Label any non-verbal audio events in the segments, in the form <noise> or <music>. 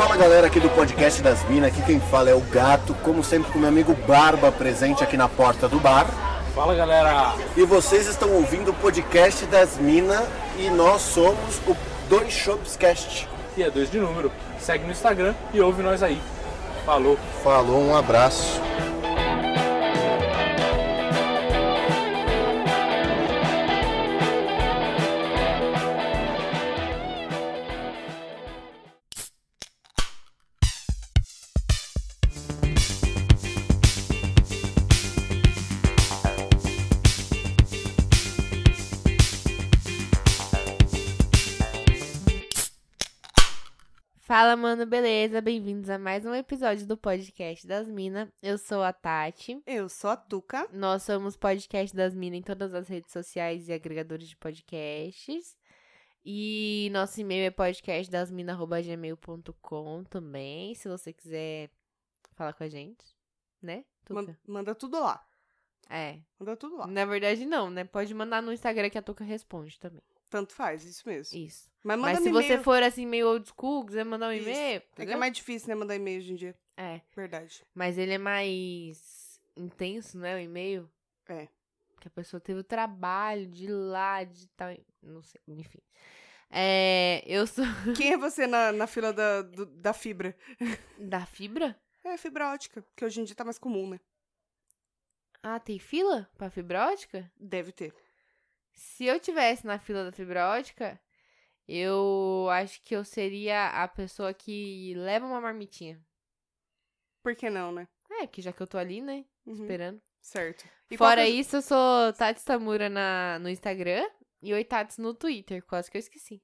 Fala galera aqui do podcast das Minas, aqui quem fala é o Gato, como sempre com meu amigo Barba presente aqui na porta do bar. Fala galera! E vocês estão ouvindo o podcast das Minas e nós somos o Dois Shops Cast. E é dois de número. Segue no Instagram e ouve nós aí. Falou! Falou, um abraço. Mano, beleza? Bem-vindos a mais um episódio do podcast das Minas. Eu sou a Tati. Eu sou a Tuca. Nós somos podcast das Minas em todas as redes sociais e agregadores de podcasts. E nosso e-mail é podcastdasmina.gmail.com também, se você quiser falar com a gente, né? Tuca? Man- manda tudo lá. É. Manda tudo lá. Na verdade, não, né? Pode mandar no Instagram que a Tuca responde também. Tanto faz, isso mesmo. Isso. Mas manda Mas se você for assim, meio old school, quiser mandar um e-mail. É que é mais difícil, né, mandar e-mail hoje em dia. É. Verdade. Mas ele é mais intenso, né? O e-mail. É. Que a pessoa teve o trabalho de ir lá, de tal. Não sei, enfim. É, eu sou <laughs> Quem é você na, na fila da, do- da fibra? da fibra? É, fibra ótica, que hoje em dia tá mais comum, né? Ah, tem fila pra fibra ótica? Deve ter. Se eu tivesse na fila da fibra ótica, eu acho que eu seria a pessoa que leva uma marmitinha. Por que não, né? É, que já que eu tô ali, né? Uhum, Esperando. Certo. E Fora isso, eu sou Tati Samura na, no Instagram e Oi Tats no Twitter. Quase que eu esqueci.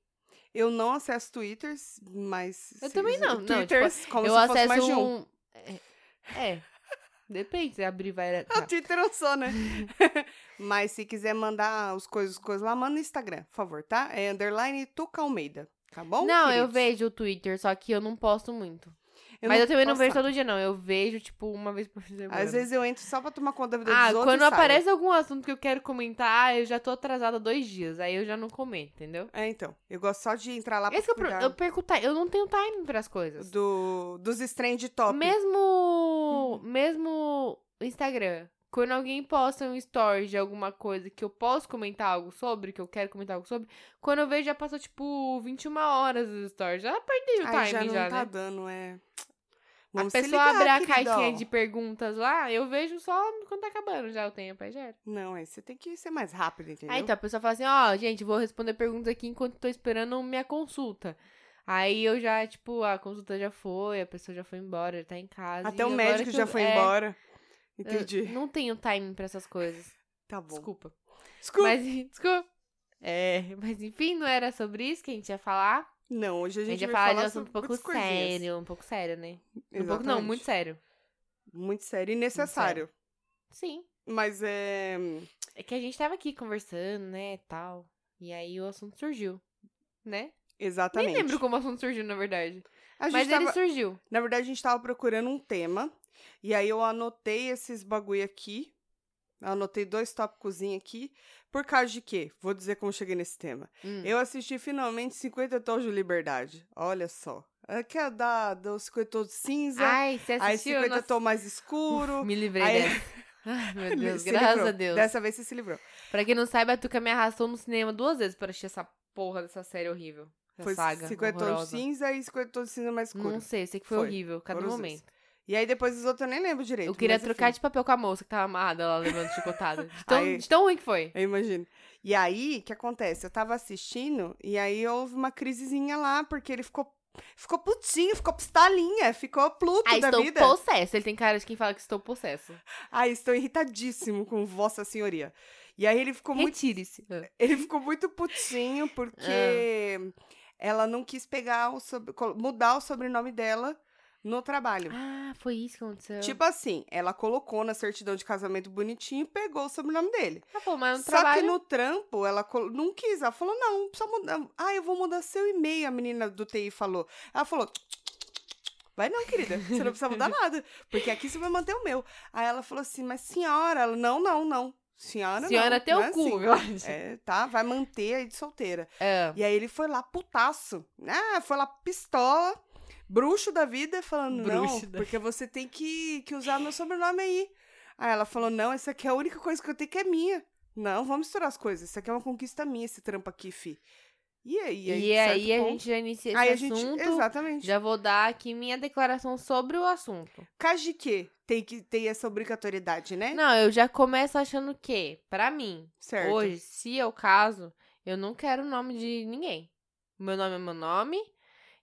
Eu não acesso Twitters, mas... Eu também não, não, Twitters, como eu se acesso mais de um. um. É. é. Depende, se abrir vai. <laughs> Ah, Tá. Twitter eu sou, né? <laughs> Mas se quiser mandar os coisas, coisas lá, manda no Instagram, por favor, tá? É underline Tuca Almeida, tá bom? Não, eu queridos? vejo o Twitter, só que eu não posto muito. Eu Mas eu também não vejo nada. todo dia, não. Eu vejo, tipo, uma vez por semana. Às vezes eu entro só pra tomar conta da vida Ah, dos outros quando e saio. aparece algum assunto que eu quero comentar, eu já tô atrasada dois dias. Aí eu já não comento, entendeu? É, então. Eu gosto só de entrar lá pra Esse que é o pro- cuidar eu perco time. Eu não tenho time pras coisas. do, dos trend top. Uhum. Mesmo. Mesmo Instagram. Quando alguém posta um story de alguma coisa que eu posso comentar algo sobre, que eu quero comentar algo sobre, quando eu vejo já passou, tipo, 21 horas os stories. Já perdi o time, já já, não tá né? dando, é... A Vamos se pessoa ligar, abre a queridão. caixinha de perguntas lá, eu vejo só quando tá acabando já o tempo, aí já era. Não, aí você tem que ser mais rápido, entendeu? Aí então a pessoa fala assim, ó, gente, vou responder perguntas aqui enquanto tô esperando minha consulta. Aí eu já, tipo, a consulta já foi, a pessoa já foi embora, já tá em casa. Até o médico já eu- foi é, embora. Entendi. não tenho timing pra essas coisas. Tá bom. Desculpa. Desculpa. Mas, <laughs> desculpa. É, mas enfim, não era sobre isso que a gente ia falar. Não, hoje a A gente, gente ia vai falar de um falar assunto um pouco sério, um pouco sério, né? Um pouco não, Exatamente. muito sério. Muito sério e necessário. Sim. Mas é... É que a gente tava aqui conversando, né, tal. E aí o assunto surgiu, né? Exatamente. Nem lembro como o assunto surgiu, na verdade. A gente Mas tava... ele surgiu. Na verdade, a gente tava procurando um tema. E aí eu anotei esses bagulho aqui. Anotei dois tópicos aqui. Por causa de quê? Vou dizer como cheguei nesse tema. Hum. Eu assisti finalmente 50 Tons de Liberdade. Olha só. É que é da, do 50 Tons de cinza. Ai, você aí assistiu? 50 Nossa, Tons mais escuro. Me livrei Aí- dessa. <laughs> Ai, meu <laughs> Deus, Se graças livrou. a Deus. Dessa vez você se livrou. Pra quem não saiba, a Tuca me arrastou no cinema duas vezes pra assistir essa porra dessa série horrível. Foi saga 50 Tons de horrorosa. cinza e 50 Tons cinza mais escuro. Não sei, eu sei que foi, Foi. horrível, cada os momento. E aí depois os outros eu nem lembro direito. Eu queria trocar de papel com a moça que tava amarrada lá levando chicotada. <laughs> De tão, Aí- de tão ruim que foi. Eu imagino. E aí, o que acontece? Eu tava assistindo e aí houve uma crisezinha lá, porque ele ficou ficou putinho, ficou pistolinha, ficou pluto Ah, da estou vida. possesso. Ele tem cara de quem fala que estou possesso. Ai, estou irritadíssimo com vossa senhoria. E aí ele ficou muito Retire-se. Ah. ele ficou muito putinho porque ela não quis pegar o sob- col- mudar o sobrenome dela no trabalho. Ah, foi isso que aconteceu. Tipo assim, ela colocou na certidão de casamento bonitinho e pegou o sobrenome dele. ah, pô, mas no Só trabalho... que no trampo, ela não quis. Ela falou, não, precisa mudar. Ah, eu vou mudar seu e-mail, a menina do TI falou. Ela falou, vai não, querida, você não precisa mudar <laughs> nada, porque aqui você vai manter o meu. Aí ela falou assim, mas senhora, ela, não, não, não. Senhora, Senhora, não, teu não é cu, assim. eu acho. É, tá, vai manter aí de solteira. É. E aí ele foi lá putaço. Ah, foi lá pistola. bruxo da vida falando, Bruxo não, da porque você tem que, que usar meu sobrenome aí. Aí ela falou, não, essa aqui é a única coisa que eu tenho que é minha. Não, vamos misturar as coisas. Isso aqui é uma conquista minha, esse trampo aqui, fi. E aí? E aí a ponto- gente já inicia esse Aí a gente, assunto. exatamente. Já vou dar aqui minha declaração sobre o assunto. Caso que tem que ter essa obrigatoriedade, né? Não, eu já começo achando que, pra mim, certo. hoje, se eu caso, eu não quero o nome de ninguém. O meu nome é meu nome.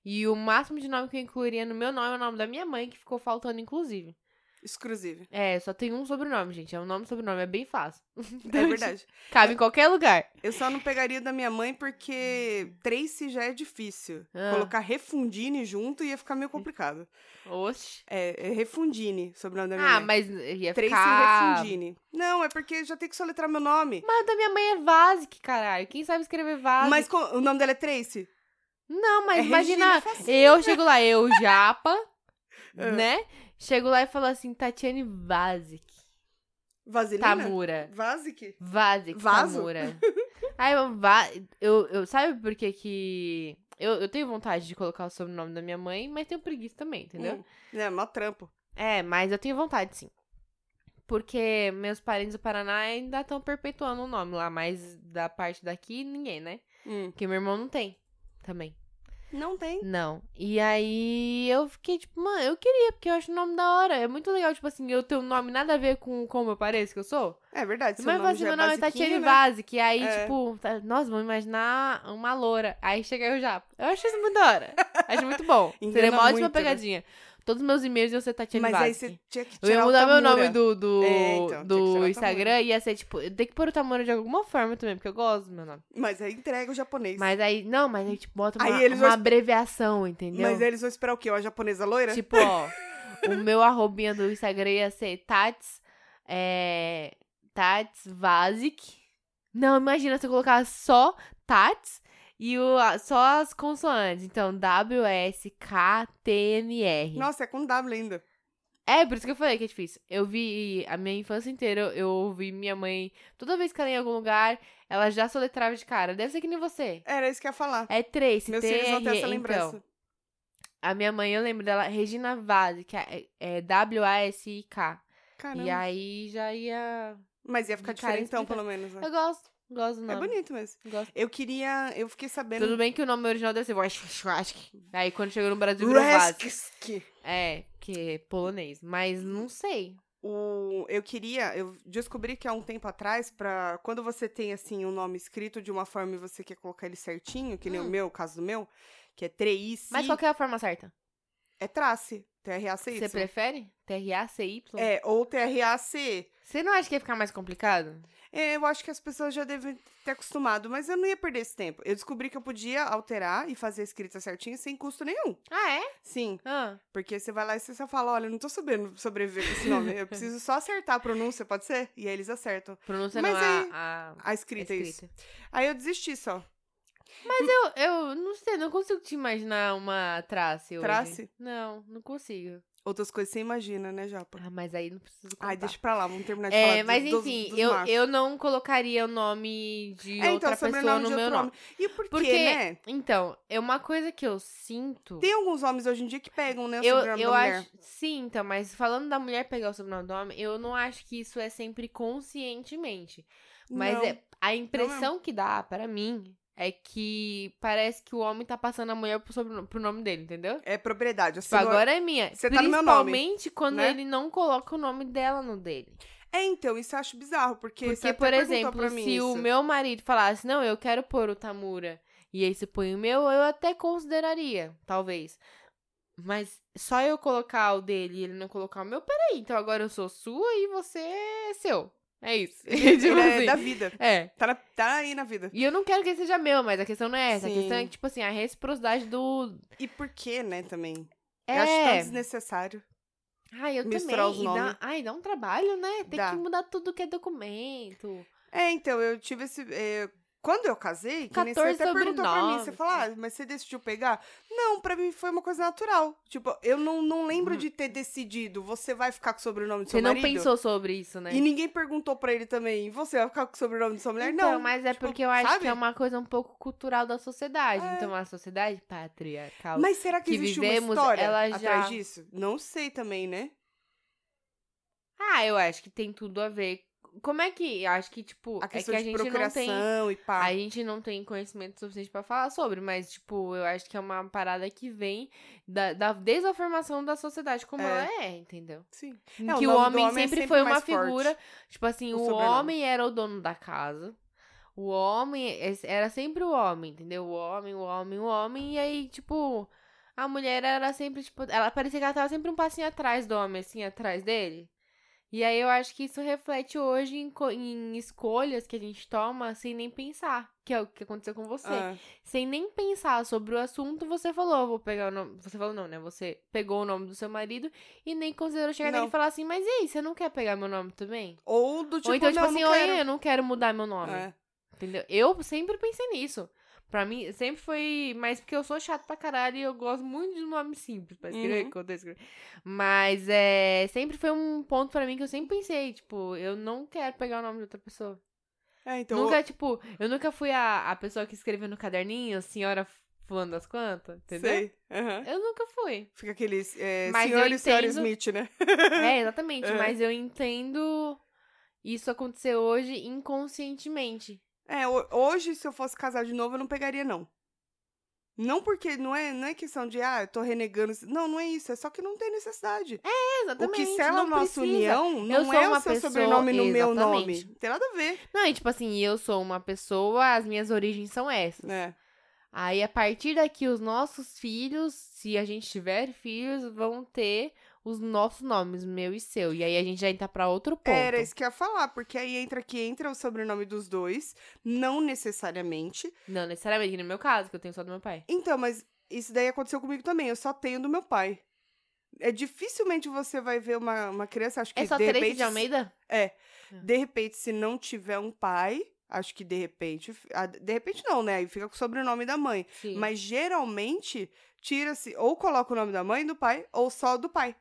E o máximo de nome que eu incluiria no meu nome é o nome da minha mãe, que ficou faltando, inclusive. Exclusive. É, só tem um sobrenome, gente. É um nome e sobrenome, é bem fácil. <laughs> É verdade. Cabe em qualquer lugar. Eu só não pegaria da minha mãe porque Tracy já é difícil. Ah. Colocar Refundine junto ia ficar meio complicado. Oxe. É, é Refundine, sobrenome da minha Ah, mãe. mas ia Tracy ficar... Refundine. Não, é porque já tem que soletrar meu nome. Mas da minha mãe é Vasic, caralho. Quem sabe escrever Vasic? Mas o nome dela é Tracy? Não, mas É imagina, Facinho. eu chego lá, eu japa, Ah. <laughs> né? Chego lá e falo assim, Tatiane Vasic. Vaselina? Tamura. Vasic? Vasic, Vaso? Tamura. <laughs> Aí eu, eu, eu sabe por que que eu, eu tenho vontade de colocar o sobrenome da minha mãe, mas tenho preguiça também, entendeu? Hum. É, mó trampo. É, mas eu tenho vontade sim. Porque meus parentes do Paraná ainda estão perpetuando o nome lá, mas da parte daqui ninguém, né? Hum. Porque meu irmão não tem também. Não tem. Não. E aí eu fiquei tipo, mano, eu queria, porque eu acho o nome da hora. É muito legal, tipo assim, eu ter um nome nada a ver com como eu pareço que eu sou. É verdade. seu Mas nome assim, já meu é nome é Tatiane né? Vasic. E aí, É. tipo, tá- nossa, vamos imaginar uma loura. Aí chega eu já. Eu acho isso muito da hora. <laughs> acho muito bom. Seria uma ótima muito, né? Todos os meus e-mails iam ser Tatiane Mas aí Vasic. você tinha que Eu ia tirar mudar meu nome do, do, É, então, do tirar Instagram e ia ser, tipo, eu tenho que pôr o Tamura de alguma forma também, porque eu gosto do meu nome. Mas aí entrega o japonês. Mas aí, não, mas aí, tipo, bota uma, Aí eles uma vão- abreviação, entendeu? Mas aí eles vão esperar o quê? Uma japonesa loira? Tipo, ó, <laughs> o meu arrobinha do Instagram ia ser Tats, é, Tats Vasic. Não, imagina se eu colocar só Tats e o, só as consoantes. Então, W, S, K, T, N, R. Nossa, é com W ainda. É, por isso que eu falei que é difícil. Eu vi a minha infância inteira, eu, ouvi minha mãe, toda vez que ela ia em algum lugar, ela já soletrava de cara. Deve ser que nem você. Era isso que eu ia falar. É Tracy, Meus filhos vão ter essa lembrança. Então, a minha mãe, eu lembro dela, Regina Vaz, que é, é W-A-S-I-K. Caramba. E aí já ia. Mas ia ficar diferentão, explica- pelo menos, né? Eu gosto, gosto do É nome. bonito mesmo. Gosto. Eu queria... Eu fiquei sabendo... Tudo bem que o nome original deve ser Wojciech. Aí quando chegou no Brasil virou. É, que é polonês. Mas não sei. O, eu queria, eu descobri que há um tempo atrás, pra, quando você tem assim um nome escrito de uma forma e você quer colocar ele certinho, que nem o Hum. meu, o caso do meu, que é Treice, Mas qual que é a forma certa? é Trace, T-R-A-C-Y. Você prefere? T-R-A-C-Y? É, ou T-R-A-C. Você não acha que ia ficar mais complicado? É, eu acho que as pessoas já devem ter acostumado, mas eu não ia perder esse tempo. Eu descobri que eu podia alterar e fazer a escrita certinho sem custo nenhum. Ah, é? Sim, Ah, porque você vai lá e você só fala, olha, eu não tô sabendo sobreviver com esse nome. Eu preciso só acertar a pronúncia, pode ser? E aí eles acertam. pronúncia Mas não aí- a, a A escrita, é isso. escrita. Aí eu desisti só. Mas eu, eu não sei, não consigo te imaginar uma trace hoje. Trace? Não, não consigo. Outras coisas você imagina, né, Japa? Ah, mas aí não preciso contar. Ai, deixa pra lá, vamos terminar de falar É, mas enfim, dos eu, machos. eu não colocaria o nome de É, então, outra pessoa sobrenome no meu outro nome. E por Porque, quê, né? então, é uma coisa que eu sinto. Tem alguns homens hoje em dia que pegam, né, o eu sobrenome eu da mulher. acho. Sim, então, mas falando da mulher pegar o sobrenome do homem, eu não acho que isso é sempre conscientemente. Mas Não. é a impressão que dá pra mim é que parece que o homem tá passando a mulher pro, sobrenome, pro nome dele, entendeu? É propriedade. Tipo, agora é minha. você tá no meu nome, Principalmente quando né? ele não coloca o nome dela no dele. É, então, isso eu acho bizarro, porque, Porque, por exemplo, se o isso. meu marido falasse, não, eu quero pôr o Tamura, e aí você põe o meu, eu até consideraria, talvez. Mas só eu colocar o dele e ele não colocar o meu, peraí, então agora eu sou sua e você é seu. É isso. <laughs> Ele, Tipo ele é assim. da vida. É. Tá, na- tá aí na vida. E eu não quero que ele seja meu, mas a questão não é essa. A Sim. questão é, tipo assim, a reciprocidade do. E por quê, né, também? É. Eu acho tão desnecessário. Ai, eu misturar também. os nomes. Dá... Ai, dá um trabalho, né? Tem Dá. que mudar tudo que é documento. É, então, eu tive esse... é, Quando eu casei, que nem você 14 até perguntou pra mim, você falou, ah, mas você decidiu pegar? Não, pra mim foi uma coisa natural. Tipo, eu não, não lembro de ter decidido, você vai ficar com o sobrenome do seu Uhum. Você não marido? pensou sobre isso, né? E ninguém perguntou pra ele também, você vai ficar com o sobrenome da sua mulher? Então, não. mas é tipo, porque eu acho sabe? que é uma coisa um pouco cultural da sociedade. É. Então, a sociedade patriarcal. Mas será que, que existe vivemos, uma história ela atrás já- disso? Não sei também, né? Ah, eu acho que tem tudo a ver. Como é que. Acho que, tipo, A é questão que a de gente não tem. e pá. A gente não tem conhecimento suficiente pra falar sobre, mas, tipo, eu acho que é uma parada que vem da, da, desde a formação da sociedade como É. ela é, entendeu? Sim. Em É, o que o do homem homem é sempre sempre foi uma mais forte, figura. Tipo assim, o o, homem era o dono da casa. O homem es- era sempre o homem, entendeu? O homem, o homem, o homem. E aí, tipo, a mulher era sempre, tipo, ela parecia que ela tava sempre um passinho atrás do homem, assim, atrás dele. E aí eu acho que isso reflete hoje em, em escolhas que a gente toma sem nem pensar. Que é o que aconteceu com você. Ah, Sem nem pensar sobre o assunto, você falou, "Eu vou pegar o nome. Você falou não, né? Você pegou o nome do seu marido e nem considerou chegar nele Não. e falar assim, mas e aí, você não quer pegar meu nome também? Ou do tipo, Ou então, tipo não, assim, não quero. eu não quero mudar meu nome. É. Entendeu? Eu sempre pensei nisso. Pra mim, sempre foi. Mas porque eu sou chato pra caralho e eu gosto muito de nome simples pra escrever, Uhum. quando eu escrevo. Mas é. Sempre foi um ponto pra mim que eu sempre pensei, tipo, eu não quero pegar o nome de outra pessoa. É, então, nunca, tipo, eu nunca fui a, a pessoa que escreveu no caderninho, senhora fulano das quantas, entendeu? sei. aham. Eu nunca fui. Fica aqueles é, Mas senhor eu e senhora entendo- Smith, né? É, <laughs> exatamente. É. Mas eu entendo isso acontecer hoje inconscientemente. É, ho- hoje, se eu fosse casar de novo, eu não pegaria, não. Não porque não é, não é questão de, ah, eu tô renegando. Não, não é isso. É só que não tem necessidade. É, o exatamente. que sela a nossa precisa. união não sou é uma o seu pessoa- sobrenome no meu nome. Exatamente. Não tem nada a ver. Não, e tipo assim, eu sou uma pessoa, as minhas origens são essas. É. Aí, a partir daqui, os nossos filhos, se a gente tiver filhos, vão ter os nossos nomes, meu e seu. E aí a gente já entra pra outro ponto. Era isso que eu ia falar, porque aí entra que entra o sobrenome dos dois, não necessariamente. Não necessariamente no meu caso, que eu tenho só do meu pai. Então, mas isso daí aconteceu comigo também. Eu só tenho do meu pai. É dificilmente você vai ver uma, uma criança, acho que É só de repente, de Almeida? de repente, se não tiver um pai, acho que de repente, ah, de repente não, né? Aí fica com o sobrenome da mãe. Sim. Mas geralmente tira-se ou coloca o nome da mãe do pai ou só do pai.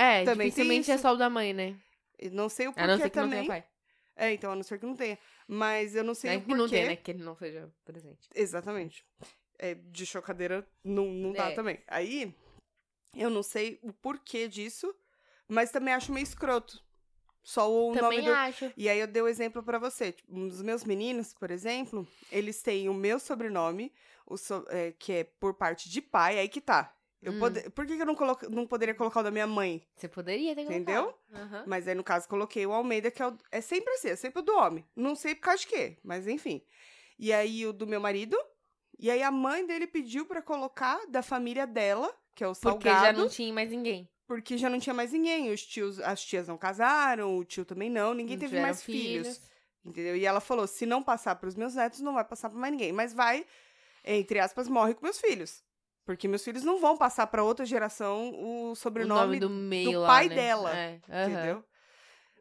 É, também dificilmente é só o da mãe, né? Eu não sei o A não porquê ser que não também. tenha pai. É, então, a não ser que não tenha. Mas eu não sei É o que porquê. não tem, né? Que ele não seja presente. Exatamente. É, de chocadeira não, não dá É. também. Aí, eu não sei o porquê disso, mas também acho meio escroto. Só o nome Também do. acho. E aí eu dei o exemplo pra você. Tipo, um dos meus meninos, por exemplo, eles têm o meu sobrenome, o so- é, que é por parte de pai, aí que tá. Eu Hum. pode... Por que, que eu não, coloco... não poderia colocar o da minha mãe? Você poderia ter colocado. Entendeu? Aham. Mas aí, no caso, coloquei o Almeida, que é, o... é sempre assim, é sempre o do homem. Não sei por causa de quê, mas enfim. E aí o do meu marido. E aí a mãe dele pediu pra colocar da família dela, que é o Porque Salgado, já não tinha mais ninguém. porque já não tinha mais ninguém. Os tios, as tias não casaram, o tio também não, ninguém Não teve mais filhos. Entendeu? E ela falou: se não passar pros meus netos, não vai passar pra mais ninguém. Mas vai, entre aspas, morre com meus filhos. Porque meus filhos não vão passar pra outra geração o O sobrenome, nome do meio lá, pai né? dela, É, aham. entendeu?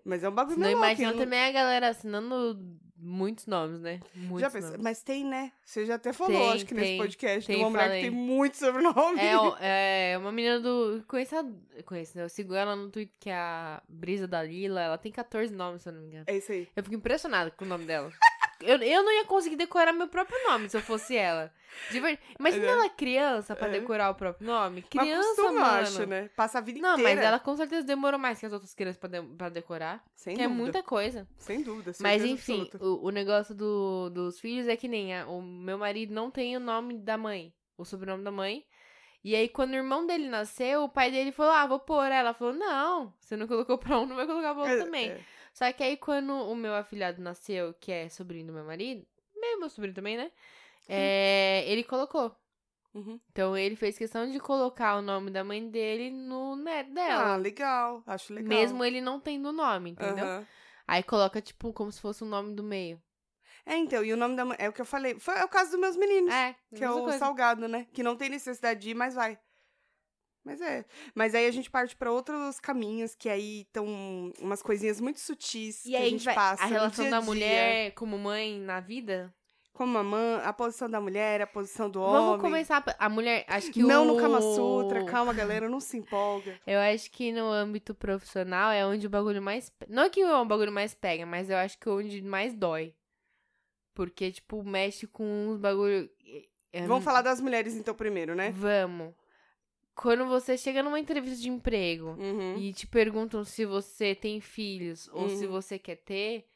Mas é um bagulho Não imagina não- também a galera assinando muitos nomes, né? Muitos Já pensei, nomes. mas tem, né? Você já até falou, Tem, acho que nesse tem, podcast, de tem, uma mulher falei. que tem muito sobrenome. É, <laughs> é uma menina do. Conheço, a- conheço, né? Eu sigo ela no Twitter, que é a Brisa da Lila. Ela tem 14 nomes, se eu não me engano. É isso aí. Eu fico impressionada com o nome dela. <laughs> Eu, eu não ia conseguir decorar meu próprio nome se eu fosse ela. De ver... Imagina É. ela criança pra É. decorar o próprio nome. Mas Criança, costuma, mano. acho, né? Passa a vida Não, inteira. mas ela com certeza demorou mais que as outras crianças pra, de- pra decorar. Sem que é dúvida. muita coisa. Sem dúvida. Mas certeza enfim, o, o negócio do- dos filhos é que nem a- o meu marido não tem o nome da mãe, o sobrenome da mãe. E aí, quando o irmão dele nasceu, o pai dele falou: Ah, vou pôr. Ela falou: Não, você não colocou pra um, não vai colocar pra outro É, também. é. Só que aí, quando o meu afilhado nasceu, que é sobrinho do meu marido, meu, sobrinho também, né? É, ele colocou. Uhum. Então, ele fez questão de colocar o nome da mãe dele no neto dela. Ah, legal. Acho legal. mesmo ele não tendo nome, entendeu? Aham. Aí coloca, tipo, como se fosse o nome do meio. É, então, e o nome da mãe. É o que eu falei. Foi, é o caso dos meus meninos. É, que é o coisa. salgado, né? Que não tem necessidade de ir, mas vai. Mas é. Mas aí a gente parte pra outros caminhos, que aí estão umas coisinhas muito sutis E que a gente vai- passa. a relação dia da dia. mulher como mãe na vida. como a mãe, a posição da mulher, a posição do homem. Vamos começar. A mulher. Acho que Não o... no Kama Sutra, calma, galera, não se empolga. Eu acho que no âmbito profissional é onde o bagulho mais. Não é que o bagulho mais pega, mas eu acho que é onde mais dói. Porque, tipo, mexe com uns bagulho. é- Vamos falar das mulheres então primeiro, né? Vamos. Quando você chega numa entrevista de emprego Uhum. e te perguntam se você tem filhos ou se Uhum. você quer ter,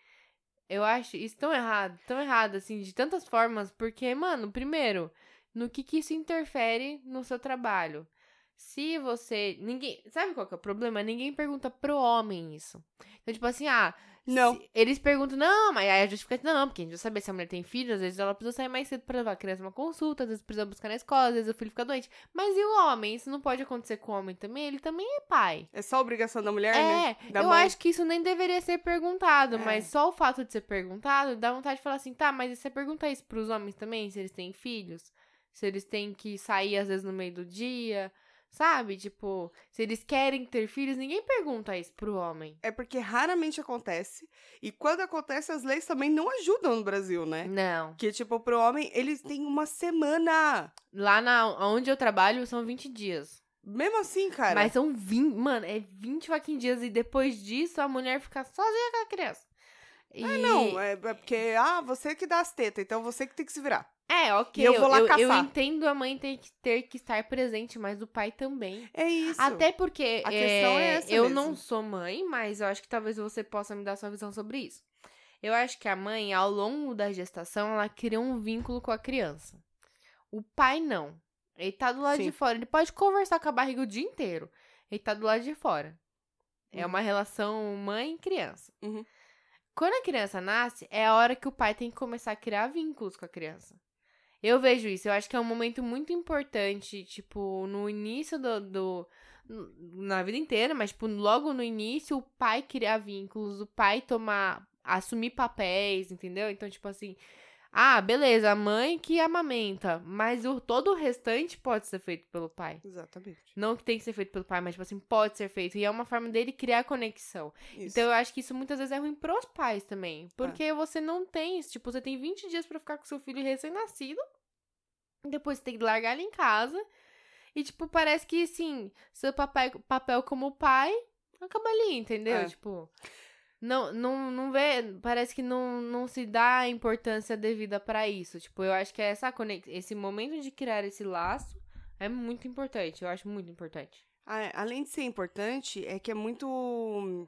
eu acho isso tão errado, tão errado, assim, de tantas formas, porque, mano, primeiro, no que que isso interfere no seu trabalho? Se você. Ninguém. Sabe qual que é o problema? Ninguém pergunta pro homem isso. Então, tipo assim, ah. Não. se- eles perguntam, não, mas aí a justificativa, não, porque a gente vai saber se a mulher tem filho, às vezes ela precisa sair mais cedo pra levar a criança numa consulta, às vezes precisa buscar na escola, às vezes o filho fica doente. Mas e o homem? Isso não pode acontecer com o homem também? Ele também é pai. É só obrigação da mulher, É, né? Da eu mãe. acho que isso nem deveria ser perguntado, É. mas só o fato de ser perguntado dá vontade de falar assim, tá, mas e você pergunta isso pros homens também, se eles têm filhos? Se eles têm que sair às vezes no meio do dia, sabe? Tipo, se eles querem ter filhos, ninguém pergunta isso pro homem. É porque raramente acontece. E quando acontece, as leis também não ajudam no Brasil, né? Não. Que, tipo, pro homem, eles têm uma semana. Lá na, onde eu trabalho são 20 dias. Mesmo assim, cara. Mas são 20, mano, é 20 fucking dias e depois disso a mulher fica sozinha com a criança. E... Ah, não, é, é porque, ah, você que dá as tetas, então você que tem que se virar. É, ok. E eu vou lá eu, eu caçar. entendo a mãe ter que, ter que estar presente, mas o pai também. É isso. Até porque A questão é essa eu mesmo. não sou mãe, mas eu acho que talvez você possa me dar sua visão sobre isso. Eu acho que a mãe, ao longo da gestação, ela cria um vínculo com a criança. O pai não. Ele tá do lado Sim. de fora. Ele pode conversar com a barriga o dia inteiro. Ele tá do lado de fora. É Uhum. uma relação mãe e criança. Uhum. Quando a criança nasce, é a hora que o pai tem que começar a criar vínculos com a criança. Eu vejo isso. Eu acho que é um momento muito importante, tipo, no início do. do na vida inteira, mas, tipo, logo no início, o pai criar vínculos, o pai tomar. assumir papéis, entendeu? Então, tipo assim. Ah, beleza, a mãe que amamenta, mas o, todo o restante pode ser feito pelo pai. Exatamente. Não que tem que ser feito pelo pai, mas, tipo assim, pode ser feito. E é uma forma dele criar conexão. Isso. Então eu acho que isso muitas vezes é ruim pros pais também. Porque você não tem, tipo, você tem 20 dias pra ficar com seu filho recém-nascido. Depois você tem que largar ele em casa. E, tipo, parece que, assim, seu papel, papel como pai acaba ali, entendeu? É. Tipo. Não, não, não vê. Parece que não, não se dá a importância devida pra isso. Tipo, eu acho que essa conex... esse momento de criar esse laço é muito importante. Eu acho muito importante. Além de ser importante, é que é muito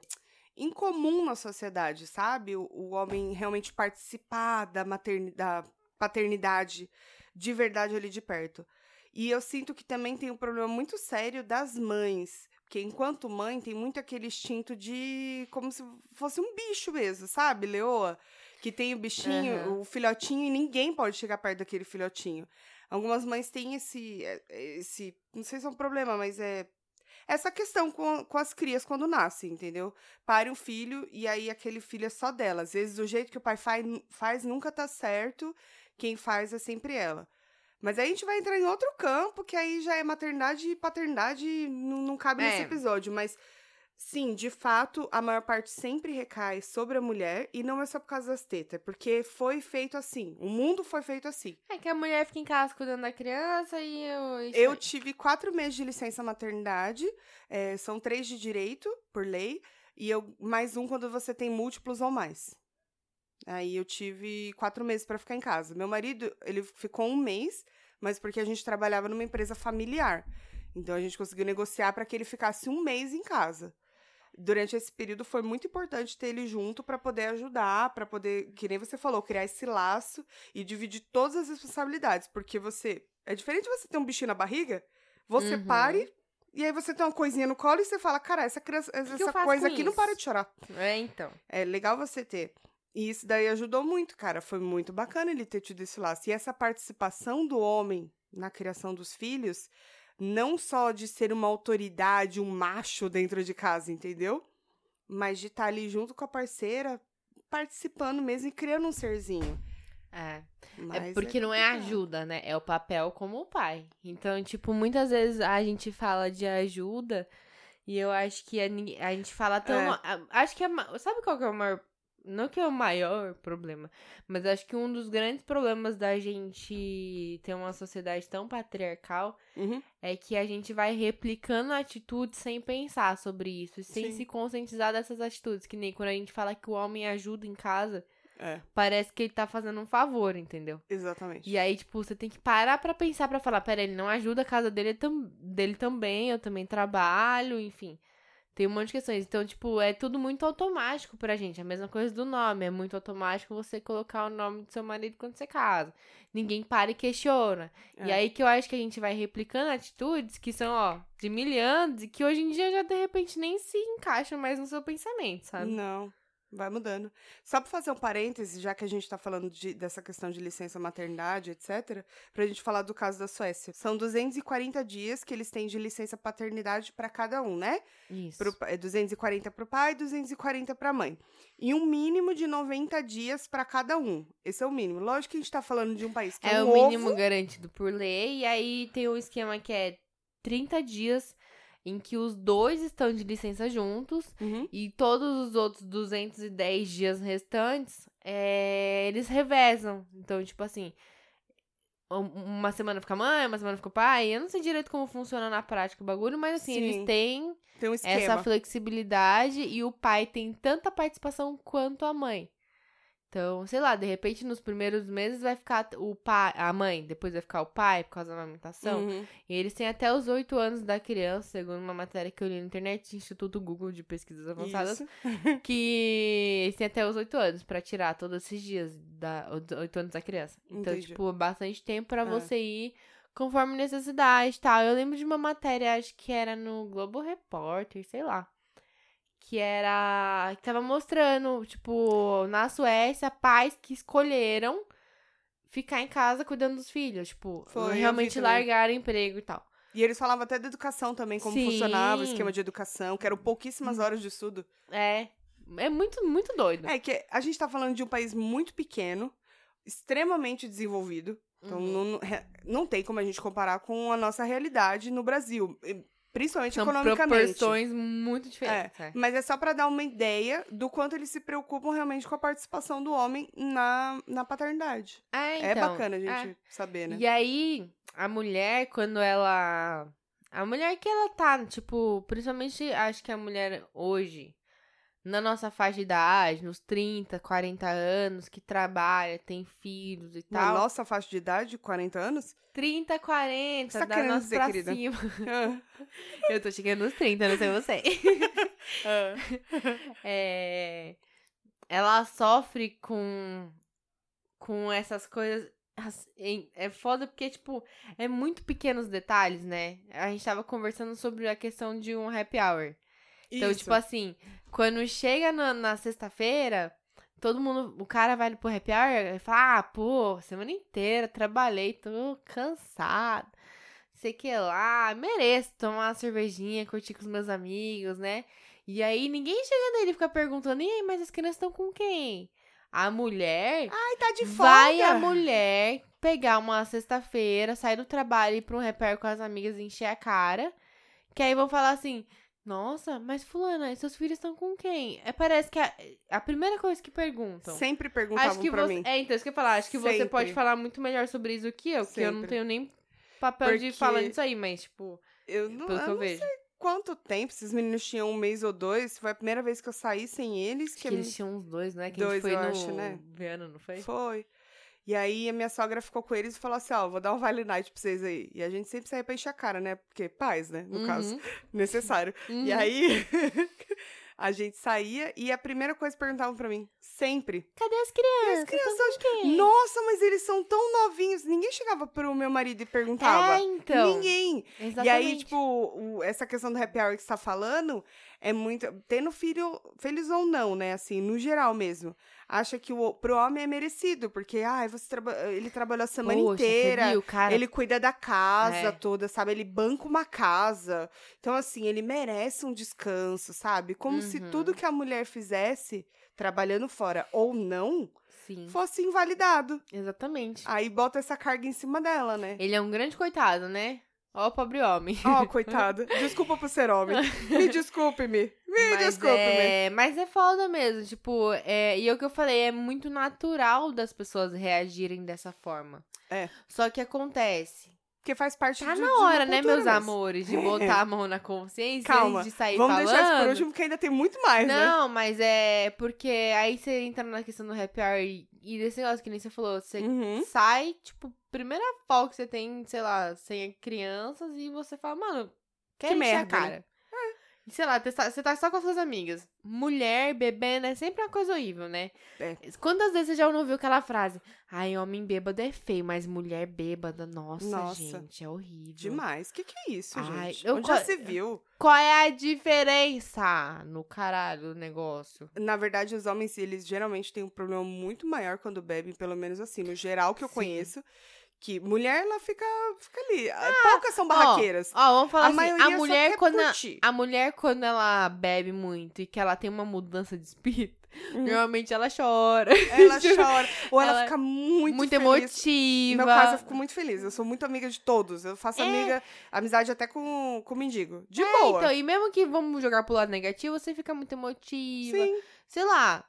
incomum na sociedade, sabe? O, o homem realmente participar da, materni da paternidade de verdade ali de perto. E eu sinto que também tem um problema muito sério das mães. Porque enquanto mãe tem muito aquele instinto de. como se fosse um bicho mesmo, sabe, Leoa? Que tem o bichinho, Aham. o filhotinho, e ninguém pode chegar perto daquele filhotinho. Algumas mães têm esse. é, esse não sei se é um problema, mas é. Essa questão com, com as crias quando nascem, entendeu? Pare um filho e aí aquele filho é só dela. Às vezes o jeito que o pai faz, faz nunca tá certo, quem faz é sempre ela. Mas aí a gente vai entrar em outro campo, que aí já é maternidade e paternidade, não, não cabe É. nesse episódio. Mas, sim, de fato, a maior parte sempre recai sobre a mulher, e não é só por causa das tetas, é porque foi feito assim. O mundo foi feito assim. É que a mulher fica em casa cuidando da criança e eu. isso Eu aí. tive quatro meses de licença maternidade, é, são três de direito, por lei, e eu mais um quando você tem múltiplos ou mais. Aí eu tive quatro meses pra ficar em casa. Meu marido, ele ficou um mês, mas porque a gente trabalhava numa empresa familiar. Então a gente conseguiu negociar para que ele ficasse um mês em casa. Durante esse período foi muito importante ter ele junto para poder ajudar, para poder, que nem você falou, criar esse laço e dividir todas as responsabilidades, porque você é diferente você ter um bichinho na barriga, você Uhum. pare e aí você tem uma coisinha no colo e você fala, cara, essa criança, essa coisa aqui não isso? para de chorar. É, então. É legal você ter. E isso daí ajudou muito, cara. Foi muito bacana ele ter tido esse laço. E essa participação do homem na criação dos filhos, não só de ser uma autoridade, um macho dentro de casa, entendeu? Mas de estar ali junto com a parceira, participando mesmo e criando um serzinho. É. Mas é porque não é ajuda, né? É o papel como o pai. Então, tipo, muitas vezes a gente fala de ajuda e eu acho que a, a gente fala tão. É. a- acho que a sabe qual que é o maior Não que é o maior problema, mas acho que um dos grandes problemas da gente ter uma sociedade tão patriarcal Uhum. é que a gente vai replicando atitudes sem pensar sobre isso, sem Sim. se conscientizar dessas atitudes. Que nem quando a gente fala que o homem ajuda em casa, É, parece que ele tá fazendo um favor, entendeu? exatamente. E aí, tipo, você tem que parar pra pensar pra falar, pera, ele não ajuda a casa dele, tam dele também, eu também trabalho, enfim. Tem um monte de questões. Então, tipo, é tudo muito automático pra gente. A mesma coisa do nome. É muito automático você colocar o nome do seu marido quando você casa. Ninguém para e questiona. E É. aí que eu acho que a gente vai replicando atitudes que são, ó, de mil anos e que hoje em dia já de repente nem se encaixam mais no seu pensamento, sabe? Não, vai mudando. Só pra fazer um parêntese, já que a gente tá falando de- dessa questão de licença maternidade, etc., pra gente falar do caso da Suécia. São 240 dias que eles têm de licença paternidade pra cada um, né? Isso. Pro, é 240 pro pai e 240 pra mãe. E um mínimo de 90 dias pra cada um. Esse é o mínimo. Lógico que a gente tá falando de um país que é, É um o mínimo ovo. garantido por lei. E aí tem um esquema que é 30 dias em que os dois estão de licença juntos. Uhum. E todos os outros 210 dias restantes, é, eles revezam. Então, tipo assim, um- uma semana fica a mãe, uma semana fica o pai. Eu não sei direito como funciona na prática o bagulho, mas assim, Sim. eles têm um essa flexibilidade e o pai tem tanta participação quanto a mãe. Então, sei lá, de repente nos primeiros meses vai ficar o pai, a mãe, depois vai ficar o pai por causa da amamentação. Uhum. E eles têm até os oito anos da criança, segundo uma matéria que eu li na internet, Instituto Google de Pesquisas Avançadas, Isso. <laughs> que eles têm até os oito anos pra tirar todos esses dias da oito anos da criança. Então, Entendi. tipo, bastante tempo pra É. você ir conforme necessidade e tal. Eu lembro de uma matéria, acho que era no Globo Repórter, sei lá. Que era. Que tava mostrando, tipo, na Suécia, pais que escolheram ficar em casa cuidando dos filhos. Tipo, Foi, realmente largaram emprego e tal. E eles falavam até da educação também, como Sim. funcionava o esquema de educação, que eram pouquíssimas horas de estudo. É. É muito, muito doido. É que a gente tá falando de um país muito pequeno, extremamente desenvolvido. Então Uhum. não, não- tem como a gente comparar com a nossa realidade no Brasil, principalmente São economicamente. proporções muito diferentes. é. Mas é só pra dar uma ideia do quanto eles se preocupam realmente com a participação do homem na, na paternidade. É, é então, bacana a é. gente saber, né? E aí, a mulher, quando ela. A mulher que ela tá, tipo, principalmente acho que a mulher hoje, na nossa faixa de idade, nos 30, 40 anos, que trabalha, tem filhos e Na tal. nossa faixa de idade, 40 anos, 30, 40, Você tá querendo nós dizer, pra querida? cima. <laughs> Eu tô chegando nos 30, não sei você. <laughs> ah, <laughs> É, ela sofre com com essas coisas é foda porque tipo é muito pequenos detalhes né a gente tava conversando sobre a questão de um happy hour então isso. tipo assim quando chega na, na sexta-feira todo mundo o cara vai pro happy hour e fala ah pô semana inteira trabalhei tô cansado sei que lá mereço tomar uma cervejinha curtir com os meus amigos né e aí ninguém chega nele e fica perguntando, e aí, mas as crianças estão com quem? A mulher Ai, tá de folga. vai a mulher pegar uma sexta-feira, sair do trabalho e ir pra um repair com as amigas e encher a cara. Que aí vão falar assim, nossa, mas fulana, e seus filhos estão com quem? É, parece que a, a primeira coisa que perguntam. Sempre perguntavam acho que pra você, mim. É, então, isso que eu ia falar. Acho que você Sempre. pode falar muito melhor sobre isso que eu, que eu não Sempre. tenho nem papel de Porque- falar nisso aí, mas, tipo, Eu não, pelo eu que eu não vejo. sei quanto tempo esses meninos tinham, um mês ou dois. Foi a primeira vez que eu saí sem eles. Que que eles tinham uns dois, né? Que a Dois, gente foi eu no acho, né? Viana, não foi? Foi. E aí a minha sogra ficou com eles e falou assim, ó, vou dar um vale night pra vocês aí. E a gente sempre saía pra encher a cara, né? Porque paz, né? No caso, Uhum, <laughs> necessário. uhum. E aí <laughs> a gente saía e a primeira coisa que perguntavam pra mim, sempre. Cadê as crianças? As crianças quem? Nossa, mas eles são tão novinhos. Ninguém chegava pro meu marido e perguntava. É, então. Ninguém. Exatamente. E aí, tipo, o- essa questão do happy hour que você tá falando é muito. Tendo filho, feliz ou não, né? Assim, no geral mesmo. Acha que o, pro homem é merecido, porque, ai, você traba- ele trabalhou a semana Poxa, inteira. viu, cara? Ele cuida da casa É. toda, sabe? Ele banca uma casa. Então, assim, ele merece um descanso, sabe? Como se Uhum. tudo que a mulher fizesse, trabalhando fora ou não, Sim, fosse invalidado. exatamente. Aí bota essa carga em cima dela, né? Ele é um grande coitado, né? Ó, o pobre homem. Ó, <laughs> coitado. Desculpa por ser homem. Me desculpe-me. Me Mas desculpe-me. é, mas é foda mesmo, tipo, é, e é o que eu falei, é muito natural das pessoas reagirem dessa forma. É. Só que acontece. Porque faz parte Tá de, na de uma hora, né, meus amores, de <laughs> botar a mão na consciência Calma. e de sair Vamos falando. deixar isso por último, porque ainda tem muito mais, né? Não, mas é porque aí você entra na questão do happy hour e, e desse negócio que nem você falou, você Uhum. sai, tipo, primeira folga que você tem, sei lá, sem crianças e você fala, mano, quer Que merda, a cara. Sei lá, você tá- só com as suas amigas. Mulher bebendo é sempre uma coisa horrível, né? É. Quantas vezes você já não ouviu aquela frase? Ai, homem bêbado é feio, mas mulher bêbada, nossa, Nossa. gente, é horrível. Demais. O que, que é isso, Ai, gente? eu Onde co- já se viu? Qual é a diferença no caralho do negócio? Na verdade, os homens, eles geralmente têm um problema muito maior quando bebem, pelo menos assim, no geral que eu Sim. conheço. Que mulher, ela fica, fica ali. Poucas são barraqueiras. Ó, vamos falar A assim, a mulher quando a, a mulher quando ela bebe muito e que ela tem uma mudança de espírito, Uhum. normalmente ela chora. Ela <laughs> chora. Ou ela, Ela- fica muito, muito feliz. emotiva. No meu caso, eu fico muito feliz. Eu sou muito amiga de todos. Eu faço É. amiga, amizade até com, com mendigo. De É, boa. então, e mesmo que vamos jogar pro lado negativo, você fica muito emotiva. Sim. Sei lá.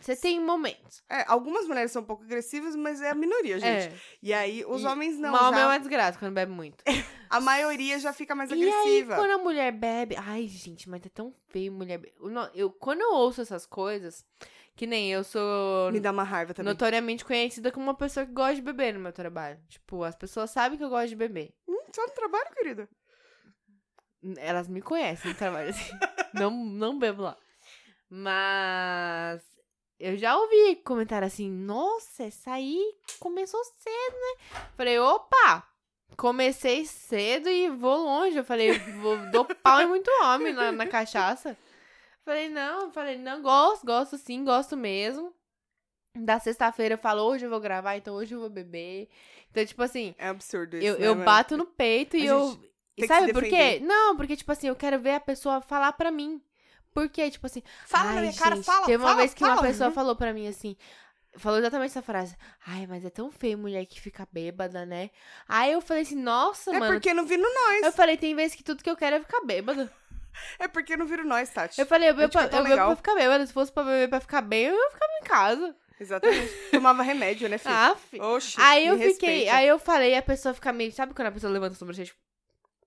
Você tem momentos. É, algumas mulheres são um pouco agressivas, mas é a minoria, gente. É. E aí, os E homens não. Uma homem é já- uma desgraça quando bebe muito. <laughs> A maioria já fica mais E aí, agressiva. quando a mulher bebe. Ai, gente, mas é tão feio mulher bebe. Eu, eu- quando eu ouço essas coisas, que nem eu sou Me dá uma raiva também. notoriamente conhecida como uma pessoa que gosta de beber no meu trabalho. Tipo, as pessoas sabem que eu gosto de beber. Hum, só no trabalho, querida. Elas me conhecem no trabalho, assim. <laughs> não, não bebo lá. Mas eu já ouvi comentário assim, nossa, essa aí começou cedo, né? Falei, opa! Comecei cedo e vou longe. Eu falei, vou, dou pau em muito homem na, na cachaça. Falei, não, falei, não, gosto, gosto sim, gosto mesmo. Da sexta-feira eu falo, hoje eu vou gravar, então hoje eu vou beber. Então, tipo assim, É absurdo isso. eu, né, eu bato no peito e eu. sabe por quê? Não, porque, tipo assim, eu quero ver a pessoa falar pra mim. Porque, tipo assim. Fala na minha cara, gente, fala, Teve uma fala, vez que uma fala. pessoa Uhum. falou pra mim assim. Falou exatamente essa frase. Ai, mas é tão feio mulher que fica bêbada, né? Aí eu falei assim, nossa, É mano. porque não viram nós. Eu falei, tem vezes que tudo que eu quero é ficar bêbada. <laughs> É porque não viram nós, Tati. Eu falei, eu bebo, tipo, pra, eu bebo pra ficar bêbada. Se fosse pra beber pra ficar bem, eu ficava em casa. Exatamente. <laughs> Tomava remédio, né, filho? Ah, fi. Oxi, Aí eu fiquei, respeita. aí eu falei, a pessoa fica meio. Sabe quando a pessoa levanta a sobrancelha? Tipo,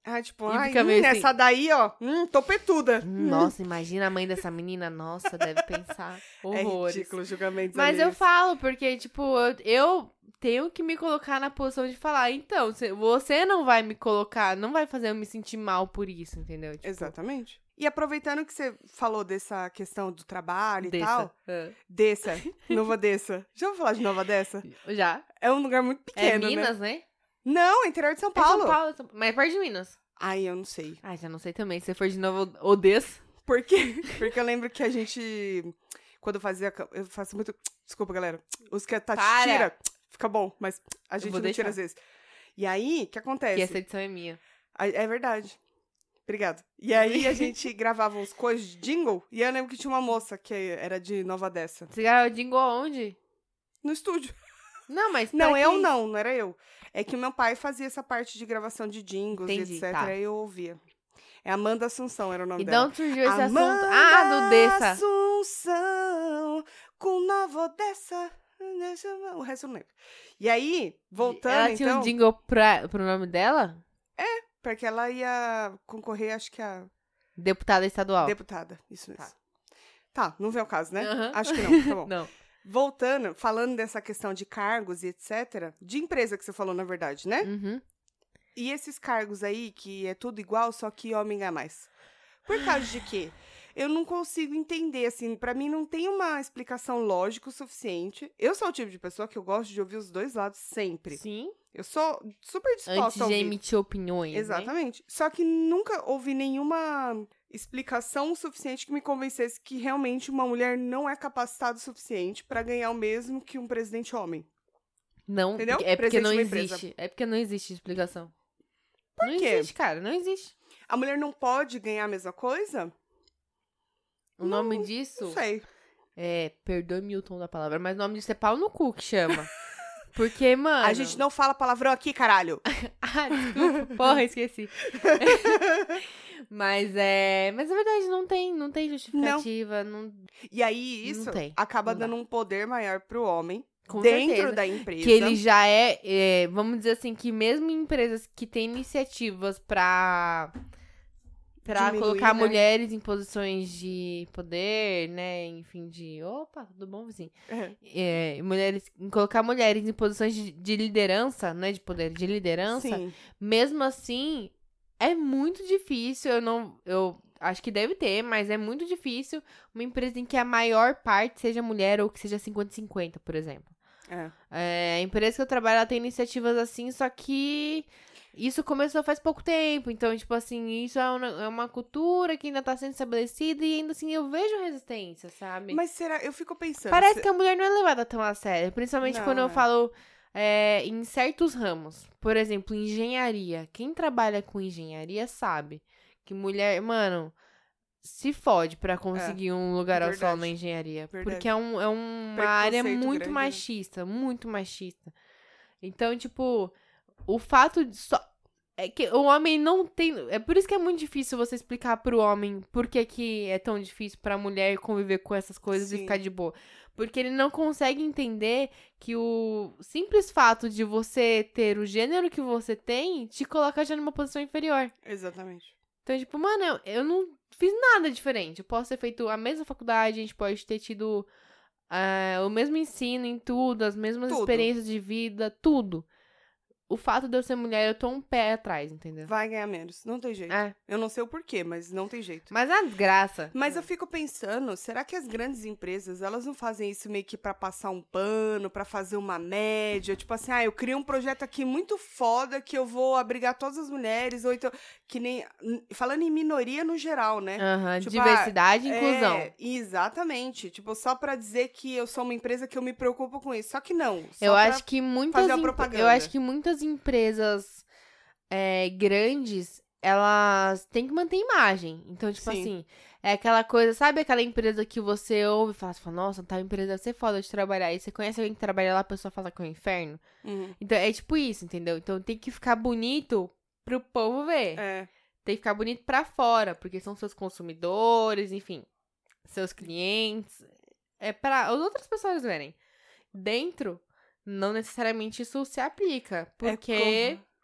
Ah, tipo, e ai, hum, assim. essa daí, ó, hum, topetuda. Nossa, imagina a mãe dessa menina. Nossa, deve pensar <laughs> É horrores. ridículo julgamentos Mas eu falo, porque, tipo, eu, eu tenho que me colocar na posição de falar, então, cê- você não vai me colocar, não vai fazer eu me sentir mal por isso, entendeu? Tipo, Exatamente. E aproveitando que você falou dessa questão do trabalho e desça. tal, Ah. desça, <laughs> Nova Dessa. Já vou falar de Nova Dessa? Já? É um lugar muito É pequeno, né? Minas, né? Não, é interior de São É Paulo. São Paulo, São- mas é perto de Minas. Ai, eu não sei. Ah, já não sei também. Se você for de novo, Odessa. Por quê? <laughs> Porque eu lembro que a gente, quando eu fazia, eu faço muito, desculpa, galera, os que a Tati Para. tira, fica bom, mas a gente não tira deixar. às vezes. E aí, o que acontece? Que essa edição é minha. É verdade. Obrigada. E aí a <laughs> gente gravava uns coisas de jingle, e eu lembro que tinha uma moça que era de Nova Dessa, Você grava jingle aonde? no estúdio. Não, mas. Não, eu quem? não, não era eu. É que o meu pai fazia essa parte de gravação de jingles Entendi, e etc. tá. Aí eu ouvia. É Amanda Assunção era o nome E de dela. onde surgiu esse assunto? Amanda Ah, do Dessa. Assunção, com Nova Odessa. O resto eu não lembro. E aí, voltando Ela tinha então, um jingle pra, pro nome dela? porque ela ia concorrer, acho que a Deputada estadual. deputada. Isso mesmo. Tá. Tá, não vem ao caso, né? Acho que não, tá bom. <laughs> Não. Voltando, falando dessa questão de cargos e etc. De empresa que você falou, na verdade, né? Uhum. E esses cargos aí, que é tudo igual, só que homem ganha mais. Por causa de quê? Eu não consigo entender, assim, pra mim não tem uma explicação lógica o suficiente. Eu sou o tipo de pessoa que eu gosto de ouvir os dois lados sempre. Sim. Eu sou super disposta Antes a de ouvir. emitir opiniões. né? Exatamente. Só que nunca ouvi nenhuma explicação suficiente que me convencesse que realmente uma mulher não é capacitada o suficiente pra ganhar o mesmo que um presidente homem. Não, Entendeu? é porque Presidente não de uma empresa. existe. É porque não existe explicação. Por não quê? existe, cara. Não existe. A mulher não pode ganhar a mesma coisa? O nome disso Não sei. é. Perdoe-me o tom da palavra, mas o nome disso é pau no cu que chama. <laughs> Porque, mano. A gente não fala palavrão aqui, caralho. <laughs> Ah, desculpa. Porra, esqueci. <laughs> mas é. Mas na verdade não tem, não tem justificativa. Não. E aí, Não isso tem, acaba não dá. dando um poder maior pro homem Com dentro certeza. da empresa. Que ele já é, é, Vamos dizer assim, que mesmo em empresas que têm iniciativas pra. Pra Diminuir, colocar né? mulheres em posições de poder, né? Enfim, de. Opa, tudo bom, vizinho? É. É, mulheres, colocar mulheres em posições de, de liderança, não é de poder, de liderança, Sim. mesmo assim, é muito difícil. Eu não. Eu acho que deve ter, mas é muito difícil uma empresa em que a maior parte seja mulher ou que seja 50-50, por exemplo. É. É, a empresa que eu trabalho, ela tem iniciativas assim, só que isso começou faz pouco tempo. Então, tipo assim, isso é uma, é uma cultura que ainda tá sendo estabelecida e ainda assim eu vejo resistência, sabe? Mas será? Eu fico pensando. Parece se- que a mulher não é levada tão a sério. Principalmente Não, quando eu é. falo é, em certos ramos. Por exemplo, engenharia. Quem trabalha com engenharia sabe que mulher, mano, se fode pra conseguir um lugar ao sol na engenharia. Verdade. Porque é, um, é uma área muito grande, né? machista. Muito machista. Então, tipo, o fato de só. É que o homem não tem. É por isso que é muito difícil você explicar pro homem por que, que é tão difícil pra mulher conviver com essas coisas e Sim. ficar de boa. Porque ele não consegue entender que o simples fato de você ter o gênero que você tem te coloca já numa posição inferior. Exatamente. Então, tipo, mano, eu, eu não fiz nada diferente. Eu posso ter feito a mesma faculdade, a gente pode ter tido ah, o mesmo ensino em tudo, as mesmas Tudo. experiências de vida, tudo. O fato de eu ser mulher, eu tô um pé atrás, entendeu? Vai ganhar menos. Não tem jeito. É. Eu não sei o porquê, mas não tem jeito. Mas a desgraça. Mas eu fico pensando, será que as grandes empresas, elas não fazem isso meio que pra passar um pano, pra fazer uma média, tipo assim, ah, eu criei um projeto aqui muito foda que eu vou abrigar todas as mulheres, ou então, que nem, falando em minoria no geral, né? Aham, Tipo, diversidade e inclusão. É, exatamente. Tipo, só pra dizer que eu sou uma empresa que eu me preocupo com isso. Só que não. só Eu acho que muitas fazer a empre- propaganda. eu acho que muitas empresas é, grandes elas têm que manter imagem. Então, tipo Sim. assim, é aquela coisa, sabe aquela empresa que você ouve e fala, você fala, nossa, tal empresa deve ser foda de trabalhar. E você conhece alguém que trabalha lá, a pessoa fala que é um inferno. Uhum. Então, é tipo isso, entendeu? Então tem que ficar bonito pro povo ver. É. Tem que ficar bonito pra fora, porque são seus consumidores, enfim, seus clientes. É para as outras pessoas verem. Dentro, não necessariamente isso se aplica, porque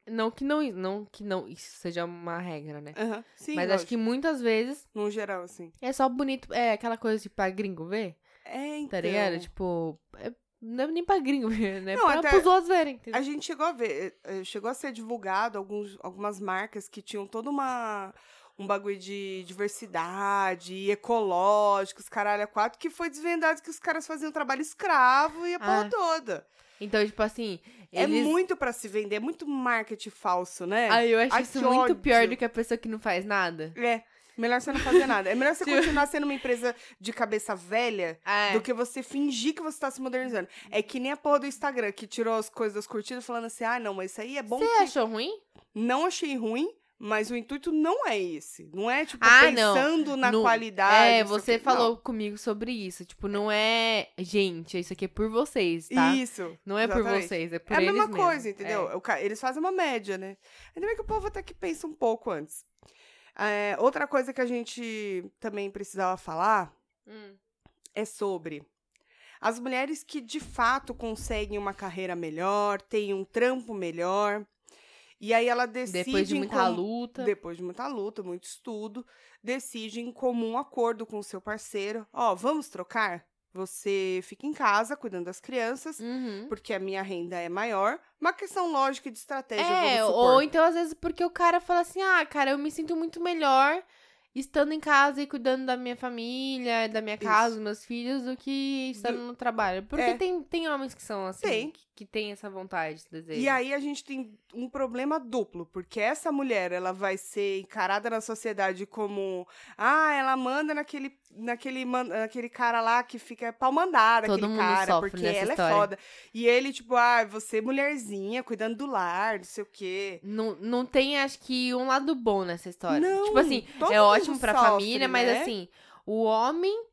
É não que não, não que não isso seja uma regra, né? Aham. Sim, Mas acho lógico. que muitas vezes No geral, assim. é só bonito, é aquela coisa tipo pra gringo ver, É, então. tá ligado? Tipo, é- não é nem pra gringo <laughs> ver, né? Não, pra, até- pros outros verem. entendeu? A gente chegou a ver, eh, chegou a ser divulgado alguns, algumas marcas que tinham toda uma um bagulho de diversidade, ecológicos, caralho, a quatro, que foi desvendado que os caras faziam trabalho escravo e a porra Ah, toda. Então, tipo assim, É eles... muito pra se vender, é muito marketing falso, né? Ai, eu acho Ai, isso muito ódio. pior do que a pessoa que não faz nada. É, melhor você não fazer nada. É melhor você <laughs> Tipo- continuar sendo uma empresa de cabeça velha É. do que você fingir que você tá se modernizando. É que nem a porra do Instagram, que tirou as coisas das curtidas falando assim, ah, não, mas isso aí é bom Você que... achou ruim? Não achei ruim, mas o intuito não é esse. Não é, tipo, Ah, não. pensando na No- qualidade. É, não você falou comigo sobre isso. Tipo, não é. Gente, isso aqui é por vocês, tá? Não. Isso. Não é por exatamente. vocês, é por É a eles mesma mesmo. coisa, entendeu? É. Eles fazem uma média, né? Ainda bem que o povo até que pensa um pouco antes. É, outra coisa que a gente também precisava falar Hum. é sobre as mulheres que de fato conseguem uma carreira melhor, têm um trampo melhor, e aí ela decide Depois de muita com- luta. depois de muita luta, muito estudo, decide em comum acordo com o seu parceiro, ó, vamos trocar? Você fica em casa cuidando das crianças, Uhum. porque a minha renda é maior. Uma questão lógica e de estratégia, É, ou então às vezes porque o cara fala assim: ah, cara, eu me sinto muito melhor estando em casa e cuidando da minha família, da minha casa, Isso. dos meus filhos, do que estando Do- no trabalho. Porque É. tem, tem homens que são assim, Tem. Que, que têm essa vontade, esse desejo. E aí a gente tem um problema duplo, porque essa mulher, ela vai ser encarada na sociedade como, ah, ela manda naquele naquele naquele cara lá que fica pau mandada, Todo aquele mundo cara, porque ela história. é foda. E ele tipo, ah, você mulherzinha, cuidando do lar, não sei o quê. Não, não tem, acho que, um lado bom nessa história. Não, tipo assim, é ótimo pra sofre, família, mas né? assim, o homem,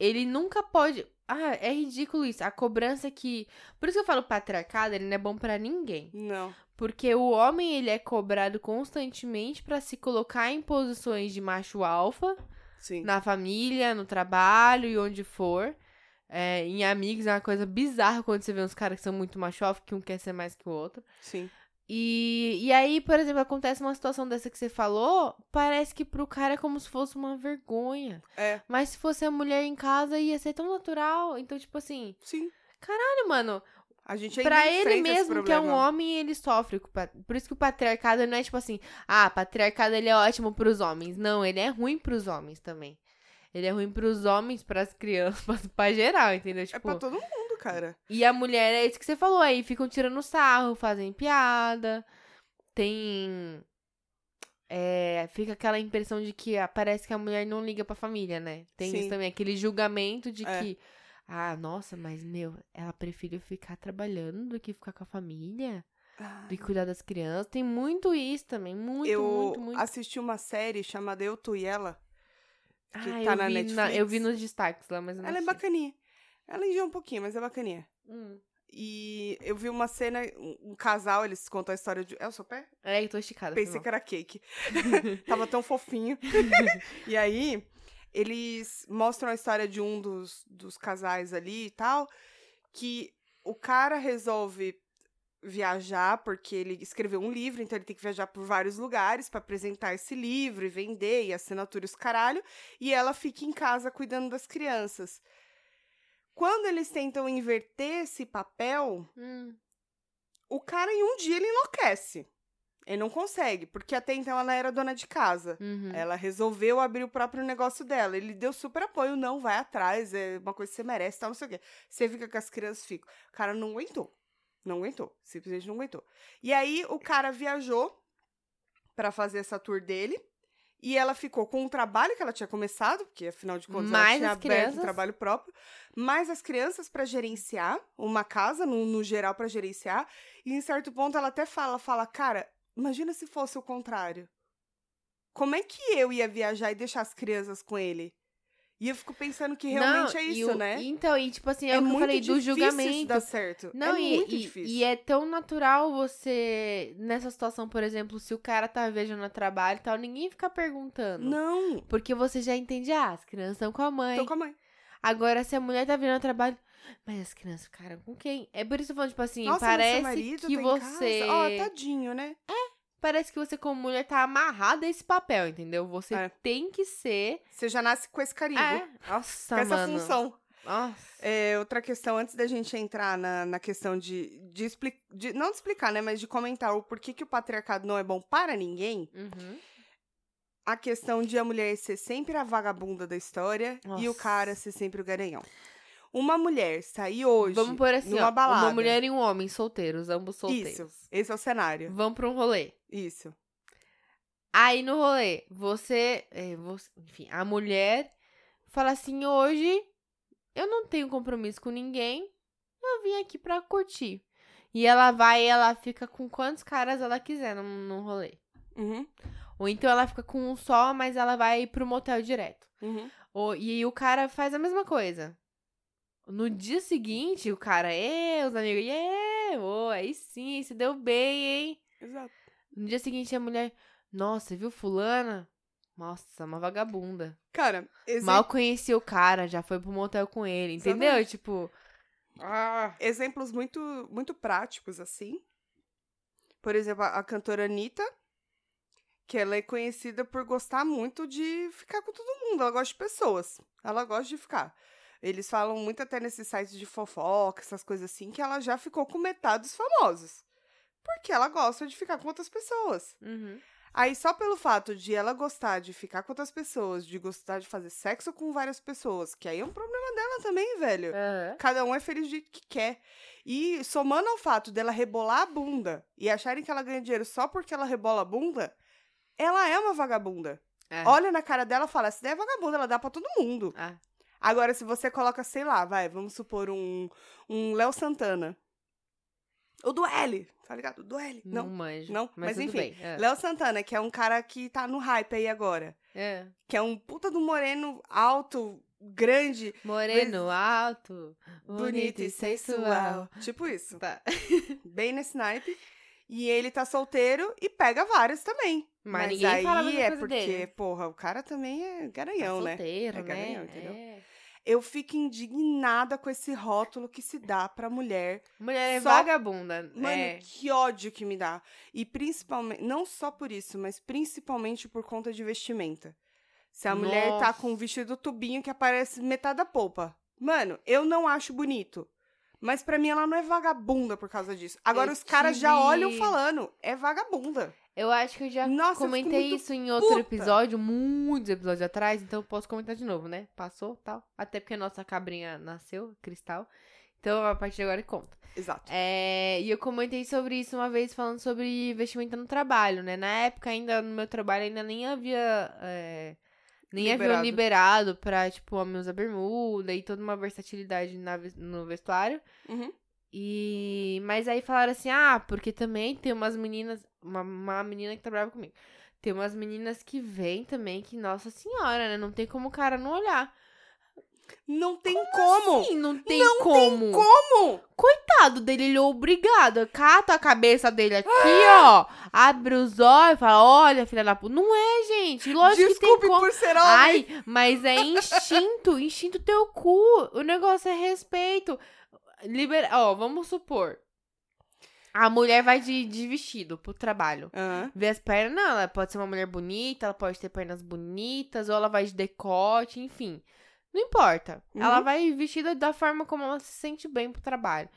ele nunca pode. Ah, é ridículo isso. A cobrança que. Por isso que eu falo patriarcado, ele não é bom pra ninguém. Não. Porque o homem, ele é cobrado constantemente pra se colocar em posições de macho alfa, Sim. na família, no trabalho e onde for. É, em amigos é uma coisa bizarra quando você vê uns caras que são muito macho alfa, que um quer ser mais que o outro. Sim. E, e aí, por exemplo, acontece uma situação dessa que você falou, parece que pro cara é como se fosse uma vergonha. É. Mas se fosse a mulher em casa, ia ser tão natural. Então, tipo assim, Sim. olha, mano, A gente ainda pra ele mesmo, que é um homem, ele sofre. Por isso que o patriarcado não é tipo assim, ah, patriarcado ele é ótimo pros homens. Não, ele é ruim pros homens também. Ele é ruim pros homens, pras crianças, pra, <laughs> pra geral, entendeu? É Tipo, pra todo mundo, cara. e a mulher, é isso que você falou aí, ficam tirando sarro, fazem piada. Tem. É, fica aquela impressão de que ah, parece que a mulher não liga pra família, né? Tem Sim. isso também, aquele julgamento de É. que. Ah, nossa, mas meu, ela prefere ficar trabalhando do que ficar com a família, do que cuidar das crianças. Tem muito isso também, muito, eu muito, muito. assisti uma série chamada Eu, Tu e Ela. que ah, tá eu, na Netflix. eu vi nos destaques lá, mas eu não Ela é assisti. bacaninha. Ela enjoa um pouquinho, mas é bacaninha. Hum. E eu vi uma cena, um, um casal, eles contam a história de. É o seu pé? É, eu tô esticada. Pensei que era cake. <laughs> Tava tão fofinho. e aí, eles mostram a história de um dos, dos casais ali e tal, que o cara resolve viajar porque ele escreveu um livro, então ele tem que viajar por vários lugares pra apresentar esse livro e vender e assinatura e os caralho, e ela fica em casa cuidando das crianças. Quando eles tentam inverter esse papel, Hum. o cara em um dia ele enlouquece. Ele não consegue, porque até então ela era dona de casa. Uhum. Ela resolveu abrir o próprio negócio dela. Ele deu super apoio, não, vai atrás, é uma coisa que você merece, tal, não sei o quê. Você fica com as crianças, fica. O cara não aguentou. Não aguentou. Simplesmente não aguentou. E aí o cara viajou pra fazer essa tour dele. E ela ficou com o trabalho que ela tinha começado, porque afinal de contas ela Mais tinha as aberto um trabalho próprio, mais as crianças pra gerenciar, uma casa no, no geral pra gerenciar, e em certo ponto ela até fala, fala, cara, imagina se fosse o contrário. Como é que eu ia viajar e deixar as crianças com ele? E eu fico pensando que realmente Não, é isso, o- né? Então, e tipo assim, é, é o que eu falei do difícil isso julgamento. dar certo. Não, é e, muito e- difícil. e é tão natural você, nessa situação, por exemplo, se o cara tá viajando a trabalho e tal, ninguém fica perguntando. Não, Porque você já entende, ah, as crianças estão com a mãe. tô com a mãe. Agora, se a mulher tá vindo a trabalho, mas as crianças ficaram com quem? É por isso que eu falando, tipo assim, Nossa, parece que tá você. Ó, tadinho, né? Parece que você, como mulher, tá amarrada a esse papel, entendeu? Você É. tem que ser. Você já nasce com esse carimbo. É. Nossa, com essa mano. função. Nossa. É, outra questão, antes da gente entrar na, na questão de, de, expli- de- Não de explicar, né? Mas de comentar o porquê que o patriarcado não é bom para ninguém. Uhum. A questão de a mulher ser sempre a vagabunda da história e o Nossa. cara ser sempre o garanhão. Uma mulher sair hoje Vamos por assim, numa ó. balada. Uma mulher e um homem solteiros, ambos solteiros. Isso, esse é o cenário. Vão pra um rolê. Isso. Aí no rolê, você, é, você- Enfim, a mulher fala assim: hoje eu não tenho compromisso com ninguém, eu vim aqui pra curtir. E ela vai e ela fica com quantos caras ela quiser no, no rolê. Uhum, Ou então ela fica com um só, mas ela vai pro motel direto. uhum. Ou, e o cara faz a mesma coisa. No dia seguinte, o cara, é, os amigos, é, ô, aí sim, se deu bem, hein? Exato. No dia seguinte, a mulher, nossa, viu fulana? Nossa, uma vagabunda. Cara, Mal conhecia o cara, já foi pro motel com ele, entendeu? Exatamente. Tipo, ah, exemplos muito, muito práticos, assim. Por exemplo, a, a cantora Anitta, que ela é conhecida por gostar muito de ficar com todo mundo. Ela gosta de pessoas. Ela gosta de ficar. Eles falam muito até nesses sites de fofoca, essas coisas assim, que ela já ficou com metade dos famosos. Porque ela gosta de ficar com outras pessoas. uhum. Aí, só pelo fato de ela gostar de ficar com outras pessoas, de gostar de fazer sexo com várias pessoas, que aí é um problema dela também, velho. aham. Cada um é feliz jeito que quer. E somando ao fato dela rebolar a bunda e acharem que ela ganha dinheiro só porque ela rebola a bunda, ela é uma vagabunda. É. Olha na cara dela e fala: essa ideia é vagabunda, ela dá pra todo mundo. Ah, Agora, se você coloca, sei lá, vai, vamos supor um, um Léo Santana. O do L, tá ligado? O do L. não, Não. manjo. não, mas, mas enfim. É. Léo Santana, que é um cara que tá no hype aí agora. É. Que é um puta do moreno alto, grande, Moreno, alto, bonito e sensual. Tipo isso. Tá. Bem nesse naipe. E ele tá solteiro e pega várias também. Mas Mas, aí é porque, dele. porra, o cara também é garanhão, né? solteiro, É né? garanhão, entendeu? É. Eu fico indignada com esse rótulo que se dá pra mulher. Mulher é Só- vagabunda. Mano, é. que ódio que me dá. E principalmente, não só por isso, mas principalmente por conta de vestimenta. Se a mulher tá Nossa. com um vestido tubinho que aparece metade da polpa. Mano, eu não acho bonito. Mas pra mim ela não é vagabunda por causa disso. Agora Eu os caras já olham falando, é vagabunda. Eu acho que eu já Nossa, eu comentei muito isso em outro puta. episódio, muitos episódios atrás, então eu posso comentar de novo, né? Passou, tal. Até porque a nossa cabrinha nasceu, cristal. Então, a partir de agora conta. Exato. É, e eu comentei sobre isso uma vez, falando sobre vestimenta no trabalho, né? Na época, ainda, no meu trabalho, ainda nem havia... é, nem Liberado. liberado pra, tipo, homem usar bermuda e toda uma versatilidade na no vestuário. Uhum. E. Mas aí falaram assim: ah, porque também tem umas meninas. Uma, uma menina que trabalhava comigo. Tem umas meninas que vêm também, que, nossa senhora, né? Não tem como o cara não olhar. Não tem como. Sim, não tem Não como. Como? Coitado dele, ele é obrigado. Cata a cabeça dele aqui, ó. Abre os olhos e fala: olha, filha da puta. Não é, gente. Lógico que tem Desculpe como. por ser homem. Ai, mas é instinto, instinto teu cu. O negócio é respeito. Libera... Ó, vamos supor. A mulher vai de, de vestido pro trabalho. Aham. Vê as pernas, não, ela pode ser uma mulher bonita, ela pode ter pernas bonitas, ou ela vai de decote, enfim. Não importa. Uhum. Ela vai vestida da forma como ela se sente bem pro trabalho.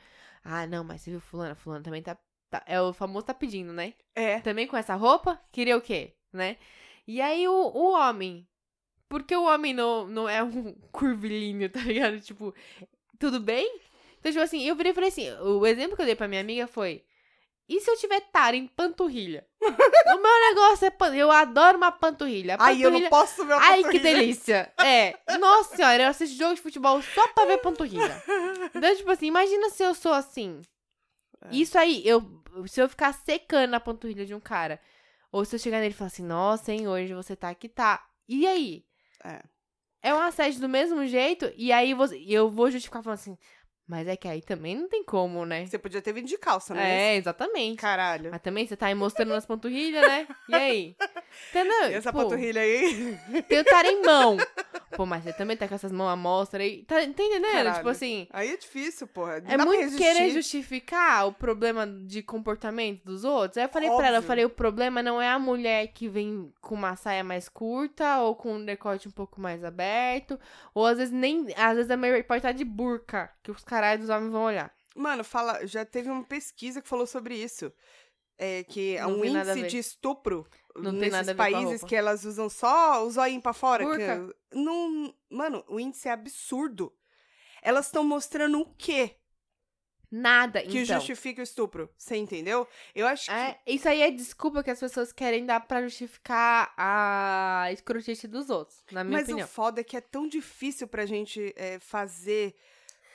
Ah, não, mas você viu fulana? Fulana também tá, tá- É o famoso tá pedindo, né? É. também com essa roupa, queria o quê, né? E aí o, o homem, porque o homem não, não é um <laughs> curvilíneo, tá ligado? Tipo, tudo bem? Então, tipo assim, eu virei e falei assim, o exemplo que eu dei pra minha amiga foi, e se eu tiver tara em panturrilha? <laughs> o meu negócio é, pan- eu adoro uma panturrilha. A Ai, eu não panturrilha- posso ver a Ai, que panturrilha. delícia. <laughs> É, nossa senhora, eu assisto jogo de futebol só pra ver panturrilha. Então, tipo assim, imagina se eu sou assim. É. Isso aí, eu, se eu ficar secando a panturrilha de um cara, ou se eu chegar nele e falar assim, nossa, hein, hoje você tá aqui, tá. E aí? É. É um assédio do mesmo jeito, e aí você, eu vou justificar falando assim, mas é que aí também não tem como, né? Você podia ter vindo de calça, né? É, exatamente. Caralho. Mas também você tá aí mostrando nas panturrilhas, né? E aí? <laughs> Entendeu? E essa Tipo, panturrilha aí? Tem o mão. <laughs> Pô, mas você também tá com essas mãos à mostra aí. Tá, tá entendendo? Caralho. Tipo assim, Aí é difícil, porra. Não é muito querer justificar o problema de comportamento dos outros. Aí eu falei pra ela, eu Óbvio. falei, o problema não é a mulher que vem com uma saia mais curta ou com um decote um pouco mais aberto. Ou às vezes nem. Às vezes a mulher pode estar de burca, que os caras dos homens vão olhar. Mano, fala, já teve uma pesquisa que falou sobre isso. É que é Não um índice de estupro Não nesses países que elas usam só o zoinho pra fora. Burca. Que, não, mano, o índice é absurdo. Elas estão mostrando o quê Nada, que então. justifica o estupro? Você entendeu? Eu acho que. É, isso aí é desculpa que as pessoas querem dar pra justificar a escrotice dos outros, na minha Mas opinião. o foda é que é tão difícil pra gente é, fazer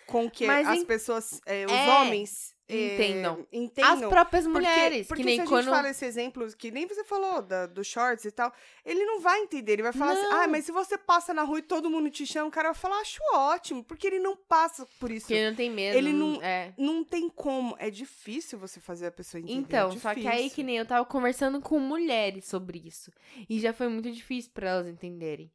com que Mas as pessoas, é, os É, homens é, entendam. As entendam. próprias Porque- mulheres, porque que nem se a quando... gente fala esse exemplo, que nem você falou, da, do shorts e tal, ele não vai entender, ele vai falar assim, Não. ah, mas se você passa na rua e todo mundo te chama, o cara vai falar, acho ótimo, porque ele não passa por isso. Que ele não tem medo. Ele não- É. Não tem como, é difícil você fazer a pessoa entender. Então, é só que aí que nem eu tava conversando com mulheres sobre isso. E já foi muito difícil pra elas entenderem.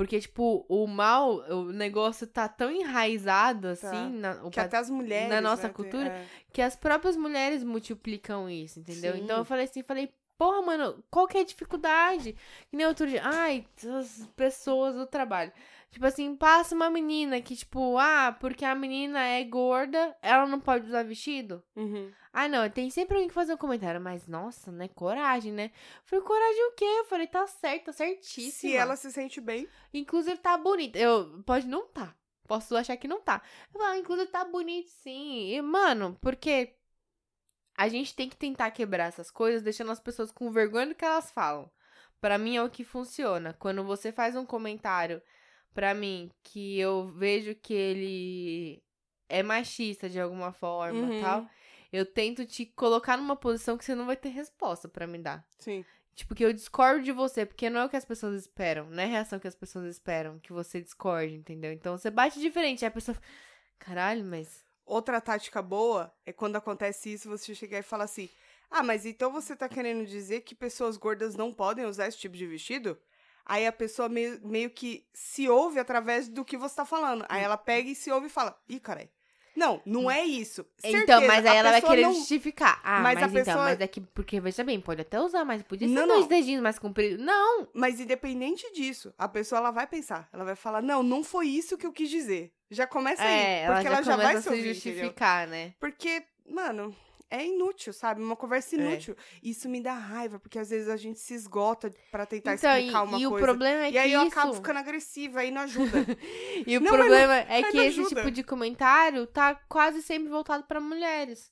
Porque, tipo, o mal, o negócio tá tão enraizado, assim, Tá. na, o Que pat- até as mulheres. na nossa né, cultura, é. que as próprias mulheres multiplicam isso, entendeu? Sim. Então eu falei assim, falei, porra, mano, qual que é a dificuldade? Que nem outro dia, ai, as pessoas do trabalho. Tipo assim, passa uma menina que, tipo, ah, porque a menina é gorda, ela não pode usar vestido? Uhum. Ah, não, tem sempre alguém que faz um comentário, mas nossa, né? Coragem, né? Eu falei, coragem o quê? Eu falei, tá certo, tá certíssima. Se ela se sente bem, Inclusive, tá bonita. Eu, pode não tá. Posso achar que não tá. Eu falo, inclusive, tá bonito sim. E, mano, porque a gente tem que tentar quebrar essas coisas, deixando as pessoas com vergonha do que elas falam. Pra mim é o que funciona. Quando você faz um comentário pra mim que eu vejo que ele é machista de alguma forma Uhum. tal, eu tento te colocar numa posição que você não vai ter resposta pra me dar. Sim. Tipo, que eu discordo de você, porque não é o que as pessoas esperam, não é a reação que as pessoas esperam, que você discorde, entendeu? Então você bate diferente, aí a pessoa. Caralho, mas. Outra tática boa é quando acontece isso, você chegar e falar assim: Ah, mas então você tá querendo dizer que pessoas gordas não podem usar esse tipo de vestido? Aí a pessoa meio, meio que se ouve através do que você tá falando. Aí ela pega e se ouve e fala: Ih, caralho. Não, não é isso. Então, Certeza, mas aí ela vai querer não- justificar. Ah, Mas mas, a então, pessoa- mas é que. Porque veja bem, pode até usar, mas podia ser Não, dois não. dedinhos mais compridos. Não! Mas independente disso, a pessoa ela vai pensar. Ela vai falar: Não, não foi isso que eu quis dizer. Já começa aí. É, porque ela já, começa vai a se ouvir, entendeu? justificar, né? Porque, mano, é inútil, sabe? Uma conversa É. inútil. Isso me dá raiva, porque às vezes a gente se esgota pra tentar Então, e, explicar uma e o coisa. problema é e aí eu isso... acabo ficando agressiva, aí não ajuda. <laughs> E o Não, problema é mas que não esse ajuda. tipo de comentário tá quase sempre voltado pra mulheres.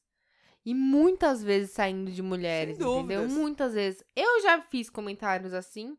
E muitas vezes saindo de mulheres, Sem entendeu? dúvidas. Muitas vezes. Eu já fiz comentários assim.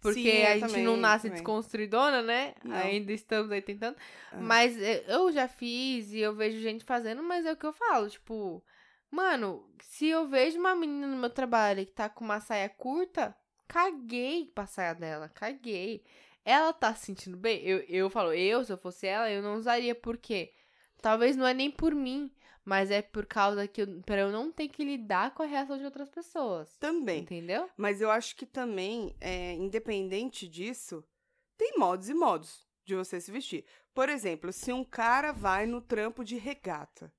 Porque Sim, a gente também, não nasce também. desconstruidona, né? Não. Ainda estamos aí tentando. Ah. Mas é, eu já fiz e eu vejo gente fazendo, mas é o que eu falo, tipo, mano, se eu vejo uma menina no meu trabalho que tá com uma saia curta, caguei pra saia dela, caguei. Ela tá se sentindo bem? Eu, eu falo, eu, se eu fosse ela, eu não usaria, por quê? Talvez não é nem por mim, mas é por causa que eu, pra eu não ter que lidar com a reação de outras pessoas. Também. Entendeu? Mas eu acho que também, é, independente disso, tem modos e modos de você se vestir. Por exemplo, se um cara vai no trampo de regata,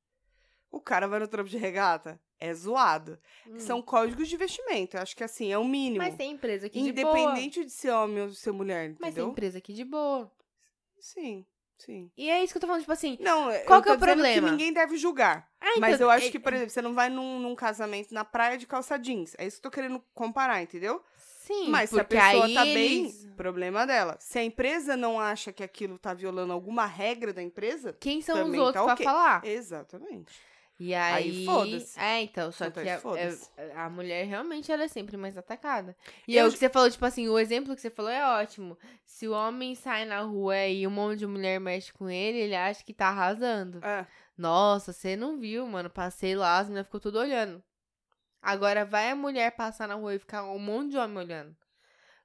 o cara vai no trampo de regata, é zoado. São códigos de vestimento. Eu acho que assim, é o mínimo. Mas tem empresa aqui de boa. Independente de ser homem ou ser mulher, Mas tem entendeu? empresa aqui de boa. Sim, sim. E é isso que eu tô falando, tipo assim. Não, Qual que é o problema? que ninguém deve julgar. Ah, Mas então, eu acho é- que, por exemplo, você não vai num, num casamento na praia de calça jeans. É isso que eu tô querendo comparar, entendeu? Sim, Mas se a pessoa tá eles- bem, problema dela. Se a empresa não acha que aquilo tá violando alguma regra da empresa, Quem são os outros tá pra ok. falar? exatamente. E Aí aí. foda-se. É, então, só Então, que a, foda-se. é- a mulher realmente ela é sempre mais atacada. E Eu é o que você falou, tipo assim, o exemplo que você falou é ótimo. Se o homem sai na rua e um monte de mulher mexe com ele, ele acha que tá arrasando. É, Nossa, você não viu, mano. Passei lá, as meninas ficou tudo olhando. Agora vai a mulher passar na rua e ficar um monte de homem olhando.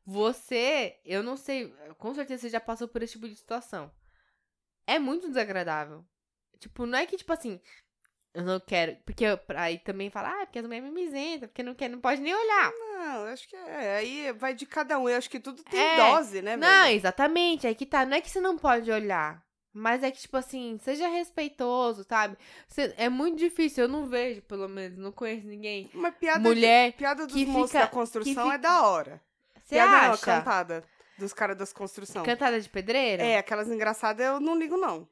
Você, eu não sei, com certeza você já passou por esse tipo de situação. É muito desagradável. Tipo, não é que, tipo assim, eu não quero. Porque eu- aí também fala, ah, porque as mulheres mimizentas, porque não quer, não pode nem olhar. não, acho que é. Aí vai de cada um. Eu acho que tudo tem É. dose, né, Não, velho? exatamente. Aí que tá. Não é que você não pode olhar. Mas é que, tipo assim, seja respeitoso, sabe? Você- é muito difícil, eu não vejo, pelo menos, não conheço ninguém. Uma piada, Mulher piada dos que moços fica- da construção que é fica- da hora. Você piada não, acha? cantada dos caras das construção. Cantada de pedreira? É, aquelas engraçadas eu não ligo, não.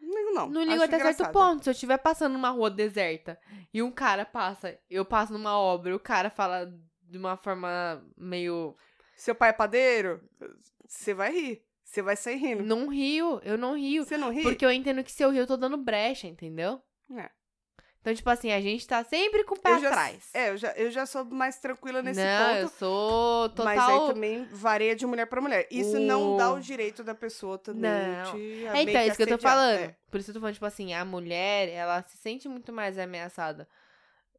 Não ligo, não. Não ligo até certo engraçada. ponto. Se eu estiver passando numa rua deserta e um cara passa, eu passo numa obra, e o cara fala de uma forma meio. Seu pai é padeiro, você vai rir. Você vai sair rindo. Não rio, eu não rio. Você não ri? Porque eu entendo que se eu rio, eu tô dando brecha, entendeu? É. Então, tipo assim, a gente tá sempre com o pé Eu já- atrás. É, eu já, eu já sou mais tranquila nesse não, eu ponto. sou total. Mas aí também varia de mulher pra mulher. Isso não O- dá o direito da pessoa também Não. te É, então, é isso que eu tô falando. É. Por isso eu tô falando, tipo assim, a mulher, ela se sente muito mais ameaçada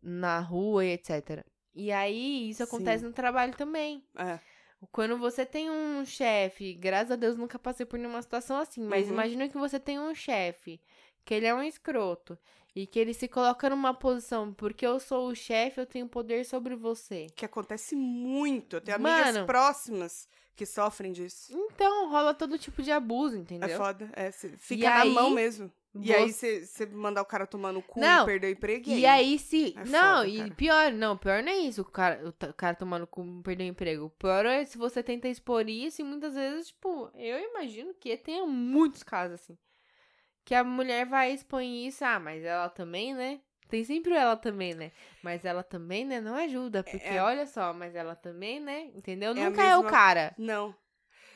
na rua e etc. E aí, isso acontece Sim. no trabalho também. É. Quando você tem um chefe, graças a Deus nunca passei por nenhuma situação assim, mas Uhum. imagina que você tem um chefe, que ele é um escroto, e que ele se coloca numa posição, porque eu sou o chefe, eu tenho poder sobre você. Que acontece muito. Eu tenho amigas Mano. próximas que sofrem disso. Então, rola todo tipo de abuso, entendeu? É foda. É, fica E na aí, mão mesmo. E aí Você- você mandar o cara tomar no cu Não, e perder o emprego. E aí se. É não, foda, e cara. pior, não, pior não é isso, o cara, o, ta- o cara tomando com perder o emprego. O pior é se você tenta expor isso e muitas vezes, tipo, eu imagino que tenha muitos casos assim. Que a mulher vai expor isso, ah, mas ela também, né? Tem sempre o ela também, né? Mas ela também, né? Não ajuda. Porque É. olha só, mas ela também, né? Entendeu? É Nunca é o mesma- cara. Não.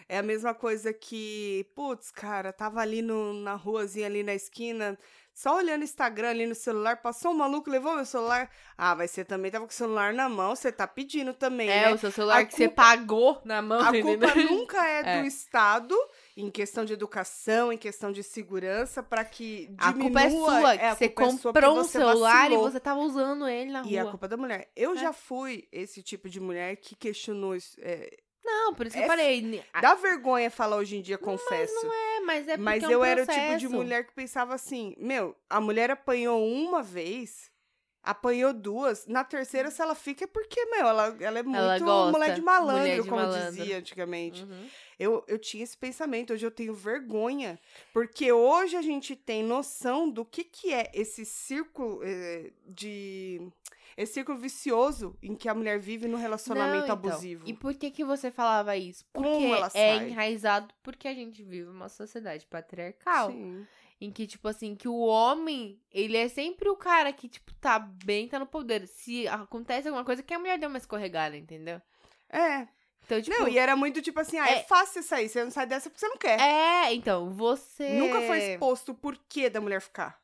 É a mesma coisa que, putz, cara, tava ali no, na ruazinha, ali na esquina, só olhando Instagram ali no celular, passou um maluco, levou meu celular. Ah, mas você também tava com o celular na mão, você tá pedindo também, É, né? o seu celular A que você culpa- pagou na mão, A <laughs> culpa nunca é do É. Estado em questão de educação, em questão de segurança, pra que A diminua... culpa é sua, a que você culpa é sua comprou um você celular vacilou. e você tava usando ele na E a rua. culpa é da mulher. Eu É. já fui esse tipo de mulher que questionou isso. É, Não, por isso que É eu falei. ni- a- dá vergonha falar hoje em dia, confesso. É, mas é porque Mas é um eu era o tipo de processo. mulher que pensava assim: meu, a mulher apanhou uma vez, apanhou duas, na terceira, se ela fica, é porque, meu, ela, ela é muito Ela gosta, mulher de malandro, mulher de como malandro. dizia antigamente. Uhum. Eu, eu tinha esse pensamento, hoje eu tenho vergonha, porque hoje a gente tem noção do que, que é esse círculo eh, de. Esse círculo vicioso em que a mulher vive no relacionamento Não, então, abusivo. E por que que você falava isso? Como Porque ela é sai? enraizado porque a gente vive uma sociedade patriarcal. Sim. Em que, tipo assim, que o homem, ele é sempre o cara que, tipo, tá bem, tá no poder. Se acontece alguma coisa, que a mulher deu uma escorregada, entendeu? É. Então, tipo. não, e era muito tipo assim: ah, é, é- fácil sair, você não sai dessa porque você não quer. É, então, você. Nunca foi exposto o porquê da mulher ficar.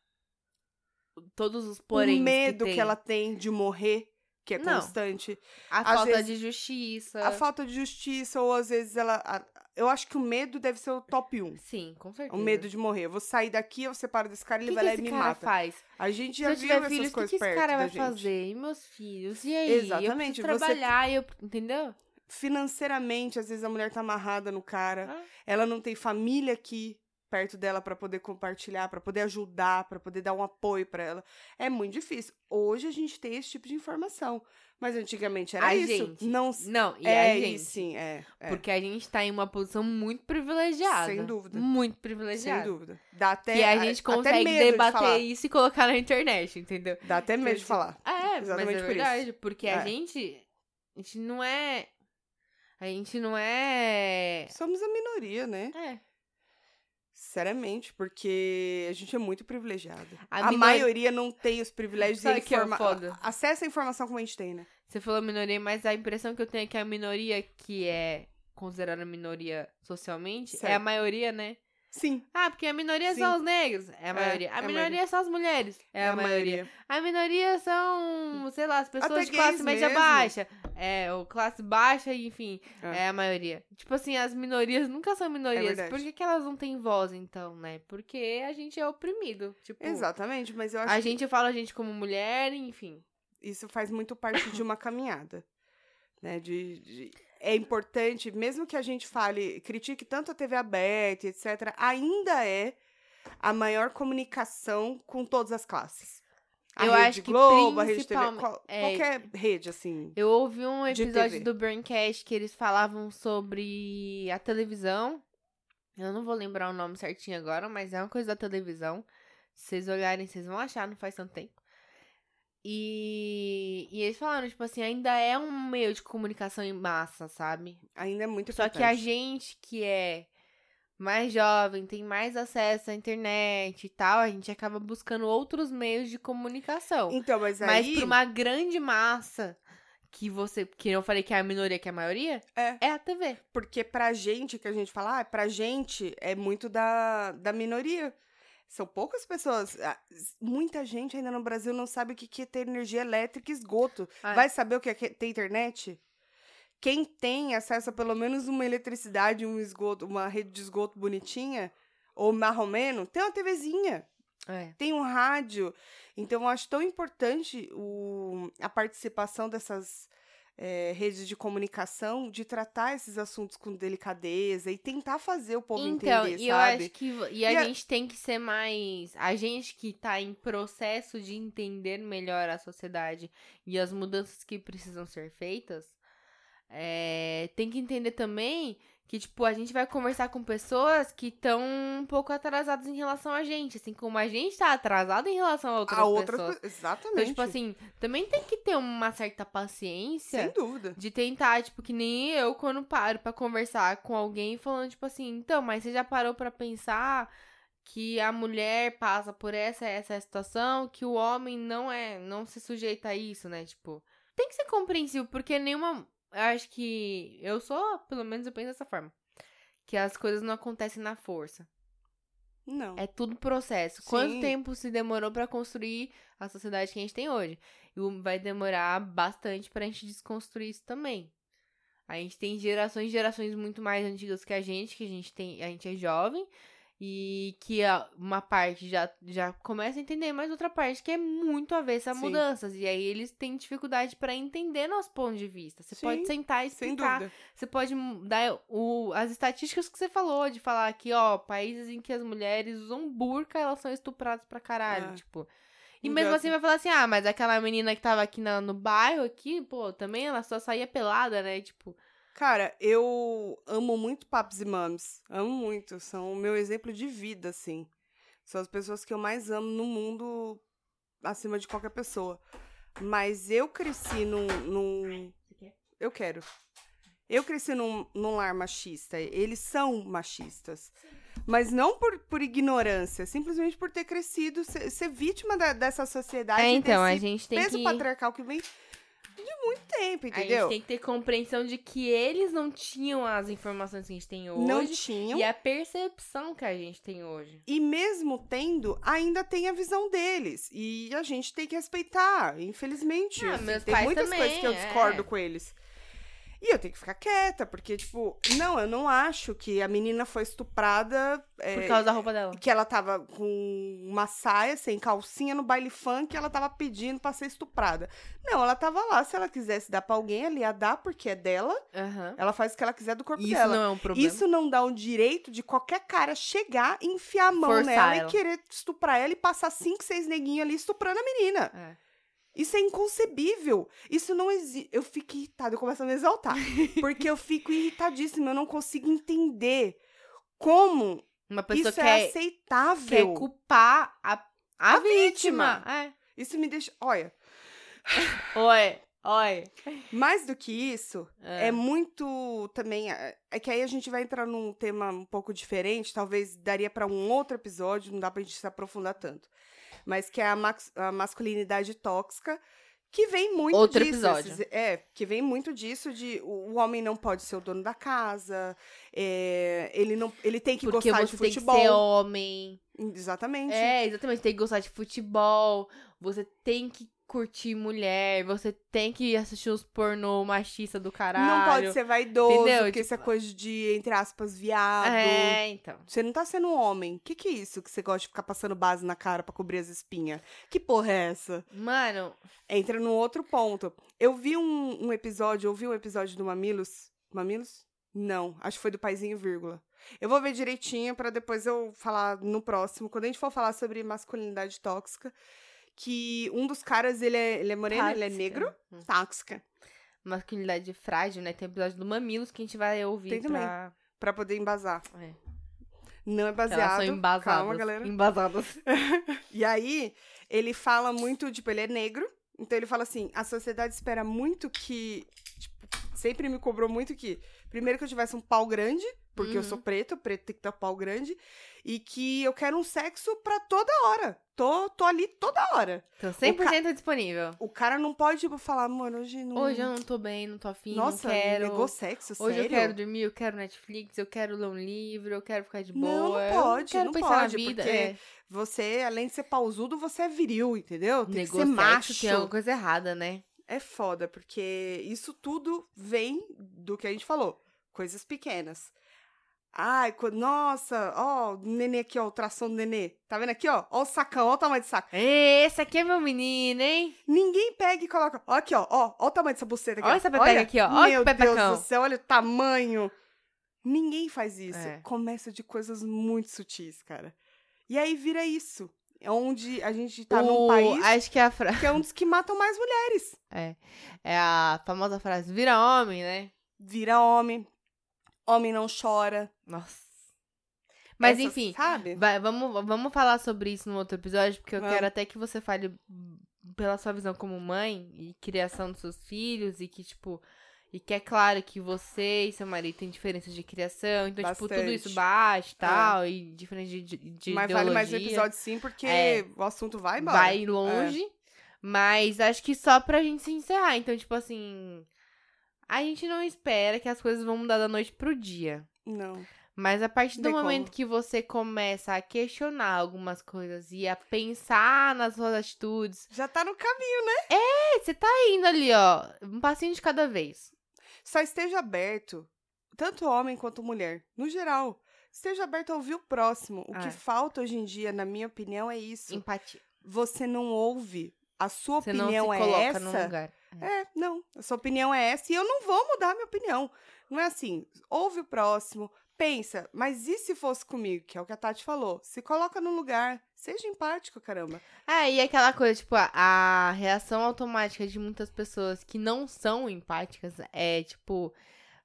Todos os porém. o medo que, tem. ela tem de morrer, que é Não. constante. A às falta vezes- de justiça. A falta de justiça, ou às vezes ela. a- eu acho que o medo deve ser o top 1. Sim, com O certeza. medo de morrer. Eu vou sair daqui, eu separo desse cara, O ele que, vai que lá e me mata. faz? A gente Se já viu essas filhos, o que, coisas que esse cara vai fazer? E meus filhos? E aí? Exatamente, Eu você- preciso trabalhar, eu... entendeu? Financeiramente, às vezes a mulher tá amarrada no cara. Ah. Ela não tem família aqui perto dela pra poder compartilhar, pra poder ajudar, pra poder dar um apoio pra ela. É muito difícil. Hoje a gente tem esse tipo de informação, mas antigamente era A isso. gente. Não Não, e é a gente. isso, sim, é. é. Porque a gente tá em uma posição muito privilegiada. Sem dúvida. Muito Sem privilegiada. dúvida. Dá até que a a- gente consegue medo de debater isso e colocar na internet, entendeu? Dá até medo de falar. É, Exatamente mas é por isso. verdade. Porque a É. gente. A gente não é. A gente não é. Somos a minoria, né? É. Sinceramente, porque a gente é muito privilegiado. A A, minori- maioria não tem os privilégios Sabe e é informa... foda? Acessa a informação como a gente tem, né? Você falou minoria, mas a impressão que eu tenho é que a minoria que é considerada minoria socialmente é a Certo. maioria, né? Sim. Ah, porque a minoria Sim. são os negros. É a É, maioria. é a a minoria maioria. são as mulheres. É, a, maioria. A minoria são, sei lá, as pessoas Até de classe média mesmo. baixa. É, ou classe baixa, enfim. É. É. a maioria. Tipo assim, as minorias nunca são minorias. Por que, que elas não têm voz, então, né? Porque a gente é oprimido. Tipo, Exatamente, mas eu acho a que gente fala a gente como mulher, enfim. isso faz muito parte de uma caminhada. Né? De, de- É importante, mesmo que a gente fale, critique tanto a TV aberta, etc., ainda é a maior comunicação com todas as classes. A Eu Rede acho que Globo, a Rede TV, qual- é, qualquer rede, assim. Eu ouvi um episódio do Burncast que eles falavam sobre a televisão. Eu não vou lembrar o nome certinho agora, mas é uma coisa da televisão. Se vocês olharem, vocês vão achar, não faz tanto tempo. E, e eles falaram, tipo assim, ainda é um meio de comunicação em massa, sabe? Ainda é muito Só importante. que a gente que é mais jovem, tem mais acesso à internet e tal, a gente acaba buscando outros meios de comunicação. Então, mas Mas aí... pra uma grande massa que você. Que eu falei que é a minoria, que é a maioria, É. é a TV. Porque pra gente, que a gente fala, ah, pra gente é muito da, da minoria. São poucas pessoas. ah, Muita gente ainda no Brasil não sabe o que é ter energia elétrica e esgoto. Ah, Vai saber o que é que- ter internet? Quem tem acesso a pelo menos uma eletricidade, um esgoto, uma rede de esgoto bonitinha, ou marromeno, tem uma TVzinha, É. tem um rádio. Então, eu acho tão importante o, a participação dessas eh, redes de comunicação, de tratar esses assuntos com delicadeza e tentar fazer o povo Então, entender, e eu sabe? acho que. E a E a- gente tem que ser mais. A gente que tá em processo de entender melhor a sociedade e as mudanças que precisam ser feitas. é, tem que entender também que, tipo, a gente vai conversar com pessoas que estão um pouco atrasadas em relação a gente. Assim como a gente tá atrasado em relação a outras a outras pessoas. pe- Exatamente. Então, tipo assim, também tem que ter uma certa paciência Sem dúvida. de tentar, tipo, que nem eu quando paro pra conversar com alguém falando, tipo assim, então, mas você já parou pra pensar que a mulher passa por essa essa situação, que o homem não é, não se sujeita a isso, né? Tipo, tem que ser compreensível, porque nenhuma. Eu acho que. Eu sou, pelo menos eu penso dessa forma. Que as coisas não acontecem na força. Não. É tudo processo. Quanto Sim. tempo se demorou pra construir a sociedade que a gente tem hoje? E vai demorar bastante pra gente desconstruir isso também. A gente tem gerações e gerações muito mais antigas que a gente, que a gente tem, a gente é jovem. E que a- uma parte já, já começa a entender, mas outra parte que é muito avessa a Sim. mudanças. E aí eles têm dificuldade pra entender nosso ponto de vista. Você Sim, pode sentar e explicar. Você pode dar o, as estatísticas que você falou, de falar que, ó, países em que as mulheres usam burca, elas são estupradas pra caralho, É. tipo. E mesmo assim vai falar assim, ah, mas aquela menina que tava aqui na- no bairro aqui, pô, também ela só saía pelada, né? Tipo, Cara, eu amo muito Paps e Mams. Amo muito. São o meu exemplo de vida, assim. São as pessoas que eu mais amo no mundo, acima de qualquer pessoa. Mas eu cresci num. num... Eu quero. Eu cresci num, num lar machista. Eles são machistas. Mas não por, por ignorância, simplesmente por ter crescido, ser, ser vítima da- dessa sociedade. é, então, a gente tem peso que... patriarcal que vem de muito tempo, A entendeu? gente tem que ter compreensão de que eles não tinham as informações que a gente tem hoje. Não tinham. E a percepção que a gente tem hoje. E mesmo tendo, ainda tem a visão deles. E a gente tem que respeitar, infelizmente. Ah, assim, meus tem muitas também, coisas que eu é. discordo com eles. E eu tenho que ficar quieta, porque, tipo, não, eu não acho que a menina foi estuprada. é, Por causa da roupa dela. que ela tava com uma saia, sem calcinha, no baile funk, e ela tava pedindo pra ser estuprada. Não, ela tava lá, se ela quisesse dar pra alguém, ela ia dar, porque é dela. Aham. Ela faz o que ela quiser do corpo Isso dela. não é um problema. Isso não dá o direito de qualquer cara chegar, enfiar a mão Forçar nela ela. e querer estuprar ela e passar cinco, seis neguinhos ali estuprando a menina. É. Isso é inconcebível. Isso não existe. Eu fico irritada, eu começo a me exaltar. <laughs> porque eu fico irritadíssima, eu não consigo entender como Uma pessoa isso é quer, aceitável. quer culpar a, a, A vítima. vítima. É. Isso me deixa. Olha, <laughs> Oi, oi. mais do que isso, É. É muito também. É é que aí a gente vai entrar num tema um pouco diferente, talvez daria pra um outro episódio, não dá pra gente se aprofundar tanto. Mas que é a, a masculinidade tóxica, que vem muito Outro disso. episódio. esses- é, que vem muito disso de o, o homem não pode ser o dono da casa, é, ele não ele tem que Porque gostar você de tem que futebol. ser homem. Exatamente. É, exatamente. Tem que gostar de futebol. Você tem que curtir mulher. Você tem que assistir os pornô machista do caralho. Não pode ser vaidoso, Entendeu? porque isso é Tipo- coisa de, entre aspas, viado. É, então. Você não tá sendo um homem. O que, que é isso que você gosta de ficar passando base na cara pra cobrir as espinhas? Que porra é essa? Mano, Entra num outro ponto. Eu vi um, um episódio, eu vi um episódio do Mamilos. Mamilos? Não, acho que foi do Paizinho Vírgula. Eu vou ver direitinho pra depois eu falar no próximo, quando a gente for falar sobre masculinidade tóxica, que um dos caras, ele é, ele é moreno, ele é negro. Hum. Tóxica. Masculinidade frágil, né? Tem episódio do Mamilos que a gente vai ouvir Tem também. pra... Pra poder embasar. É. Não é que Elas baseado. são embasadas. Calma, galera. Embasadas. <laughs> E aí, ele fala muito, tipo, ele é negro. Então ele fala assim: a sociedade espera muito que. Tipo, sempre me cobrou muito que. Primeiro que eu tivesse um pau grande, porque eu Uhum. sou preto, preto tem que ter um pau grande. E que eu quero um sexo pra toda hora. Tô, tô ali toda hora. Então, 100% disponível. O cara não pode, tipo, falar, mano, hoje não. Hoje eu não tô bem, não tô afim, Nossa, não quero... negou sexo, Hoje sério? eu quero dormir, eu quero Netflix, eu quero ler um livro, eu quero ficar de Não, boa. não eu pode, quero não pensar pode, vida. porque é. Você, além de ser pausudo, você é viril, entendeu? Tem Negou que ser sexo, macho. tem alguma coisa errada, né? É foda, porque isso tudo vem do que a gente falou. Coisas pequenas. Ai, nossa, ó, o nenê aqui, ó, o tração do nenê. Tá vendo aqui, ó? Ó o sacão, ó o tamanho do saco. Esse aqui é meu menino, hein? Ninguém pega e coloca. Ó, aqui, ó, ó, ó o tamanho dessa buceta aqui. Olha ó. essa pepeca aqui, ó. Olha Meu Deus pepecão. do céu, olha o tamanho. Ninguém faz isso. É. Começa de coisas muito sutis, cara. E aí vira isso. É onde a gente tá num O- país Acho que é a frase. que é um dos que matam mais mulheres. <laughs> É. É a famosa frase, vira homem, né? Vira homem. Homem não chora. Nossa. Mas Essas- enfim, Sabe? vai- vamos, vamos falar sobre isso no outro episódio, porque eu Vamos. quero até que você fale pela sua visão como mãe e criação dos seus filhos e que, tipo. E que é claro que você e seu marido têm diferença de criação, então, tipo, tudo Bastante. isso bate e tal, e diferente de, de, de Mas vale mais um ideologia. episódio sim, porque É. o assunto vai embora. vai longe. Mas acho que só pra gente se encerrar. Então, tipo assim. A gente não espera que as coisas vão mudar da noite pro dia. Não. Mas a partir do momento como. que você começa a questionar algumas coisas e a pensar nas suas atitudes, Já tá no caminho. é, você tá indo ali, ó, um passinho de cada vez. Só esteja aberto, tanto homem quanto mulher, no geral. Esteja aberto a ouvir o próximo. O É. que falta hoje em dia, na minha opinião, é isso. Empatia. Você não ouve. A sua Você opinião é essa. no lugar. É, não. A sua opinião é essa e eu não vou mudar a minha opinião. Não é assim. Ouve o próximo, pensa, mas e se fosse comigo? Que é o que a Tati falou. Se coloca no lugar. Seja empático, caramba. É, e aquela coisa, tipo, a, a reação automática de muitas pessoas que não são empáticas é, tipo,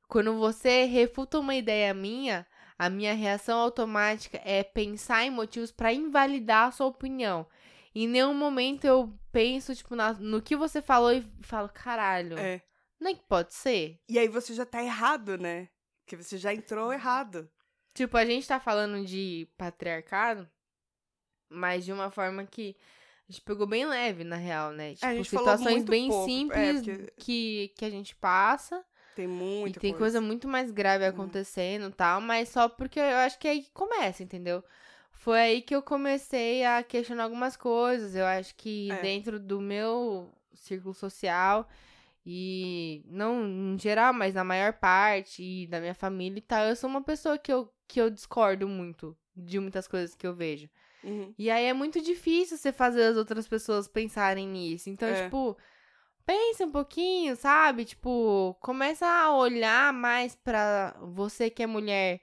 quando você refuta uma ideia minha, a minha reação automática é pensar em motivos pra invalidar a sua opinião. Em nenhum momento eu penso, tipo, na- no que você falou e falo, caralho, É. não é que pode ser? E aí você já tá errado, né? Porque você já entrou errado. Tipo, a gente tá falando de patriarcado, mas de uma forma que a gente pegou bem leve, na real, né? Tipo, É, a gente situações bem pouco, é, simples porque- que, que a gente passa. Tem muita e tem coisa. coisa muito mais grave Hum. acontecendo e tal, mas só porque eu acho que é aí que começa, entendeu? Foi aí que eu comecei a questionar algumas coisas. Eu acho que É. dentro do meu círculo social, e não em geral, mas na maior parte, e da minha família e tal, eu sou uma pessoa que eu, que eu discordo muito de muitas coisas que eu vejo. Uhum. E aí é muito difícil você fazer as outras pessoas pensarem nisso. Então, É. tipo, pensa um pouquinho, sabe? Tipo, começa a olhar mais pra você que é mulher,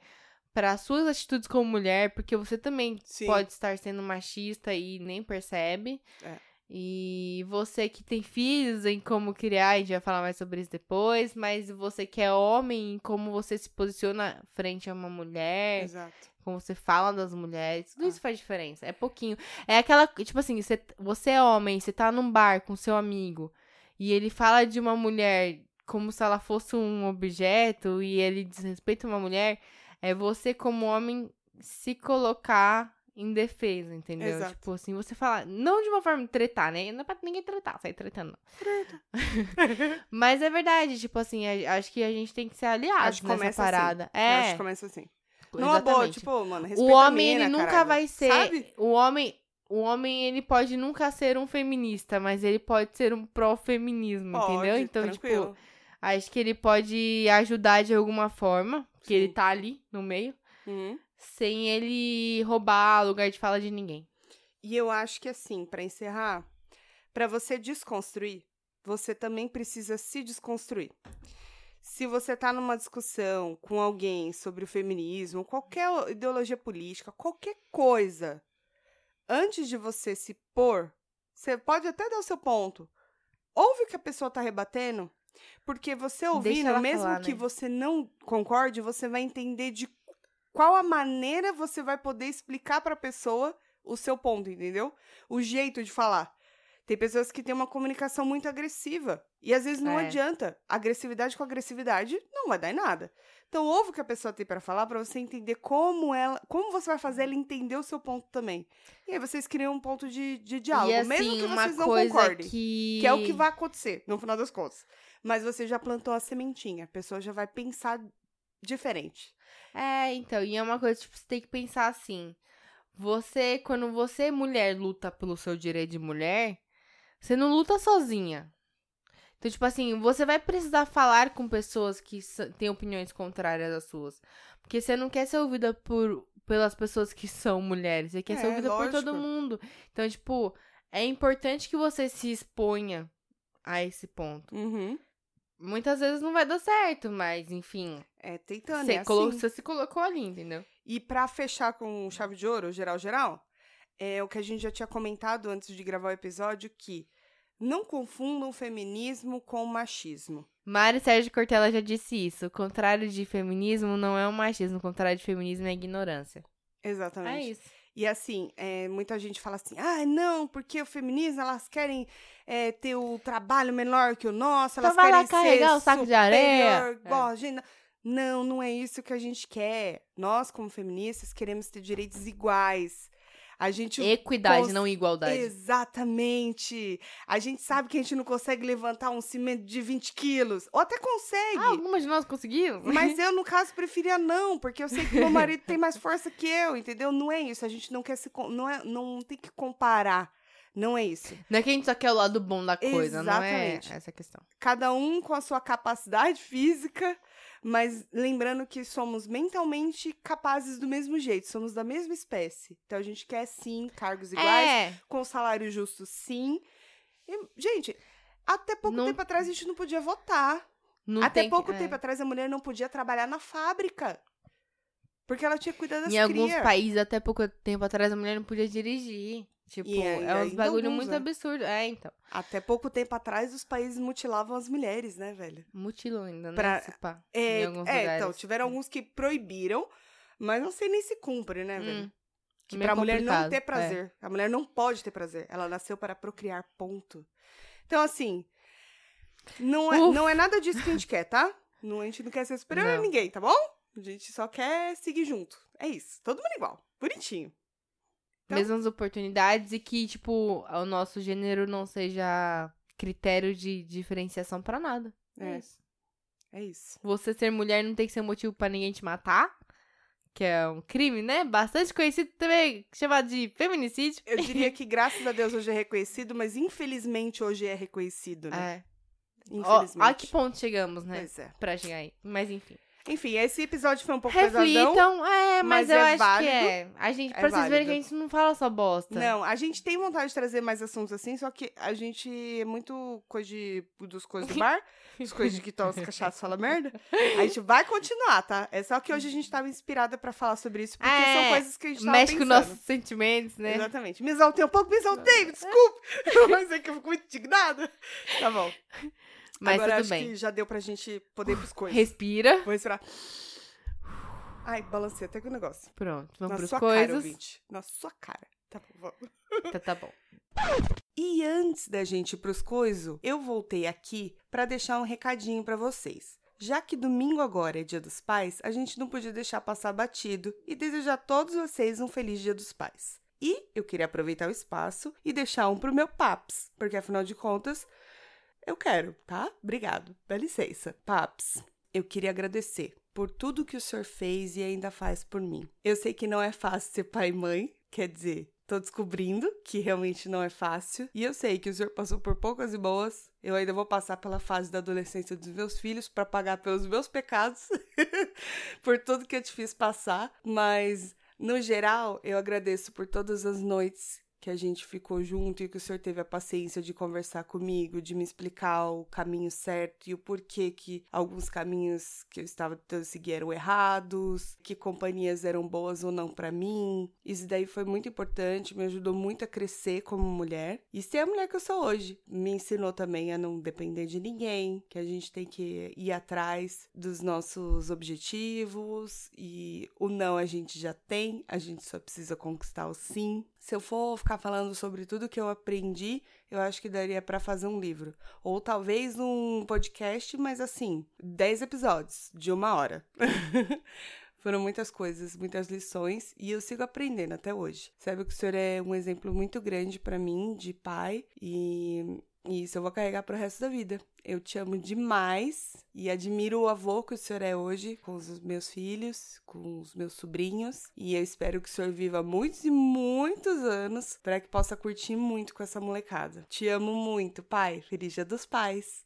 para suas atitudes como mulher, porque você também Sim. pode estar sendo machista e nem percebe. É. E você que tem filhos em como criar, a gente vai falar mais sobre isso depois, mas você que é homem, em como você se posiciona frente a uma mulher, Exato. como você fala das mulheres, tudo Ah. isso faz diferença. É pouquinho. É aquela, tipo assim, você, você é homem, você tá num bar com seu amigo e ele fala de uma mulher como se ela fosse um objeto e ele desrespeita uma mulher, é você como homem se colocar em defesa, entendeu? Exato. Tipo assim, você falar, não de uma forma de tretar, né? Não é pra ninguém tretar, sair tretando. não. <laughs> Mas é verdade, tipo assim, acho que a gente tem que ser aliados Acho nessa começa parada. assim. É. acho que começa assim. Não é boa, tipo, mano, O respeita a homem, mina, ele nunca caralho. vai ser. Sabe? O homem. O homem, ele pode nunca ser um feminista, mas ele pode ser um pró-feminismo, entendeu? Então, tranquilo. tipo, acho que ele pode ajudar de alguma forma, porque ele tá ali no meio, Uhum. sem ele roubar lugar de fala de ninguém. E eu acho que assim, pra encerrar, pra você desconstruir, você também precisa se desconstruir. Se você tá numa discussão com alguém sobre o feminismo, qualquer ideologia política, qualquer coisa, antes de você se pôr, você pode até dar o seu ponto. Ouve o que a pessoa tá rebatendo, porque você ouvindo, mesmo falar, que né? você não concorde, você vai entender de qual a maneira você vai poder explicar pra pessoa o seu ponto, entendeu? O jeito de falar. Tem pessoas que têm uma comunicação muito agressiva. E às vezes não É. adianta. Agressividade com agressividade não vai dar em nada. Então, ouve o que a pessoa tem pra falar pra você entender como ela. Como você vai fazer ela entender o seu ponto também. E aí vocês criam um ponto de, de diálogo. assim, mesmo que vocês não concordem. que... Que é o que vai acontecer, no final das contas. Mas você já plantou a sementinha. A pessoa já vai pensar diferente. É, então, e é uma coisa, tipo, você tem que pensar assim. Você, quando você, mulher, luta pelo seu direito de mulher, você não luta sozinha. Então, tipo assim, você vai precisar falar com pessoas que têm opiniões contrárias às suas. Porque você não quer ser ouvida por, pelas pessoas que são mulheres. Você quer ser É, ouvida por todo lógico. mundo. Então, tipo, é importante que você se exponha a esse ponto. Uhum. Muitas vezes não vai dar certo, mas, enfim, É tentando, você, é assim. você se colocou ali, entendeu? E pra fechar com chave de ouro, geral, geral, é o que a gente já tinha comentado antes de gravar o episódio, que não confundam o feminismo com o machismo. Mari Sérgio Cortella já disse isso. O contrário de feminismo não é o machismo, o contrário de feminismo é a ignorância. Exatamente. É isso. E assim, é, muita gente fala assim, ah, não, porque o feminismo, elas querem é, ter o trabalho menor que o nosso, Então elas lá querem carregar ser o saco de areia. superior, a gente. Não, não é isso que a gente quer. Nós, como feministas, queremos ter direitos iguais. A gente Equidade, cons- não igualdade. Exatamente. A gente sabe que a gente não consegue levantar um cimento de 20 quilos. Ou até consegue. Ah, algumas de nós conseguimos? Mas <laughs> eu, no caso, preferia não, porque eu sei que meu marido tem mais força que eu, entendeu? Não é isso. A gente não quer se. Não, é, não tem que comparar. Não é isso. Não é que a gente só quer o lado bom da coisa, não Exatamente. é essa a questão. Cada um com a sua capacidade física, mas lembrando que somos mentalmente capazes do mesmo jeito, somos da mesma espécie. Então a gente quer sim cargos iguais, É, com salário justo sim. E, gente, até pouco Não- tempo atrás a gente não podia votar. não até que- pouco é. tempo atrás a mulher não podia trabalhar na fábrica. Porque ela tinha cuidar das Em alguns crias. países, até pouco tempo atrás, a mulher não podia dirigir. Tipo, E ainda- é ainda bagulho alguns, muito né? absurdo. É, então. Até pouco tempo atrás os países mutilavam as mulheres, né, velho? Mutilou ainda, né? Pra- se pá, É, alguns é, lugares. então, tiveram alguns que proibiram, mas não sei nem se cumpre, né, velho? Hum, Que pra mulher não ter é. prazer. A mulher não pode ter prazer. Ela nasceu para procriar, ponto. Então, assim, não é, Uf. não é nada disso que a gente quer, tá? Não, a gente não quer ser superior a ninguém, tá bom? A gente só quer seguir junto. É isso. Todo mundo igual. Bonitinho. Então- Mesmas oportunidades e que, tipo, o nosso gênero não seja critério de diferenciação pra nada. É. É. isso. É isso. Você ser mulher não tem que ser motivo pra ninguém te matar. Que é um crime, né? Bastante conhecido também, chamado de feminicídio. Eu diria <laughs> que graças a Deus hoje é reconhecido, mas infelizmente hoje é reconhecido, né? É. Ó, Infelizmente. a que ponto chegamos, né? Pois é. Pra chegar aí. Mas enfim. Enfim, esse episódio foi um pouco pesadão. Reflitam, é, mas, mas eu é acho válido. que é. A gente, É pra vocês verem que a gente não fala só bosta. Não, a gente tem vontade de trazer mais assuntos assim, só que a gente é muito coisa de, dos coisas do bar, <laughs> as coisas de que toma as cachaças fala merda. A gente vai continuar, tá? É só que hoje a gente tava inspirada pra falar sobre isso, porque É, são coisas que a gente tava Mexe com pensando. nossos sentimentos, né? Exatamente. Me exaltei um pouco, me exaltei, desculpe. Mas é que eu fico muito indignada. Tá bom. Mas Agora tudo acho bem. que já deu pra gente poder ir pros coisas. Respira. Vou respirar. Ai, balancei até com o negócio. Pronto, vamos Na pros sua cara, coisas. ouvinte. Na sua cara. Tá bom, vamos. tá, tá bom. E antes da gente ir pros coisos, eu voltei aqui pra deixar um recadinho pra vocês. Já que domingo agora é Dia dos Pais, a gente não podia deixar passar batido e desejar a todos vocês um feliz Dia dos Pais. E eu queria aproveitar o espaço e deixar um pro meu Paps, porque afinal de contas, eu quero, tá? Obrigado. Dá licença. Paps, eu queria agradecer por tudo que o senhor fez e ainda faz por mim. Eu sei que não é fácil ser pai e mãe, quer dizer, tô descobrindo que realmente não é fácil. E eu sei que o senhor passou por poucas e boas. Eu ainda vou passar pela fase da adolescência dos meus filhos para pagar pelos meus pecados, <laughs> por tudo que eu te fiz passar. Mas, no geral, eu agradeço por todas as noites que a gente ficou junto e que o senhor teve a paciência de conversar comigo, de me explicar o caminho certo e o porquê que alguns caminhos que eu estava tentando seguir eram errados, que companhias eram boas ou não para mim. Isso daí foi muito importante, me ajudou muito a crescer como mulher e ser a mulher que eu sou hoje. Me ensinou também a não depender de ninguém, que a gente tem que ir atrás dos nossos objetivos e o não a gente já tem, a gente só precisa conquistar o sim. Se eu for ficar falando sobre tudo que eu aprendi, eu acho que daria para fazer um livro. Ou talvez um podcast, mas assim, 10 episódios de uma hora. <laughs> Foram muitas coisas, muitas lições e eu sigo aprendendo até hoje. Sabe que o senhor é um exemplo muito grande para mim de pai e, e isso eu vou carregar pro resto da vida. Eu te amo demais e admiro o avô que o senhor é hoje com os meus filhos, com os meus sobrinhos e eu espero que o senhor viva muitos e muitos anos para que possa curtir muito com essa molecada. Te amo muito, pai. Feliz Dia dos Pais.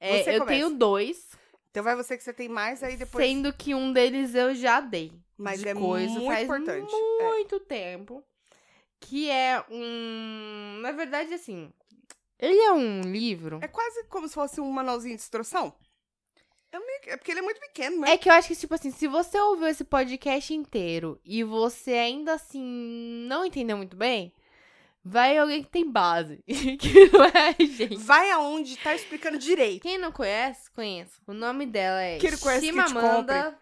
É, Você eu começa. tenho dois, Então vai você que você tem mais aí depois. sendo que um deles eu já dei. Mas de é coisa, muito faz importante. É. muito tempo. Que é um. Na verdade, assim. Ele é um livro. É quase como se fosse um manualzinho de instrução. É, meio é porque ele é muito pequeno, né? É que eu acho que, tipo assim, se você ouviu esse podcast inteiro e você ainda assim não entendeu muito bem, vai alguém que tem base. <laughs> que não é a gente. Vai aonde tá explicando direito. Quem não conhece, conheça. O nome dela é Quem não conhece, Chimamanda.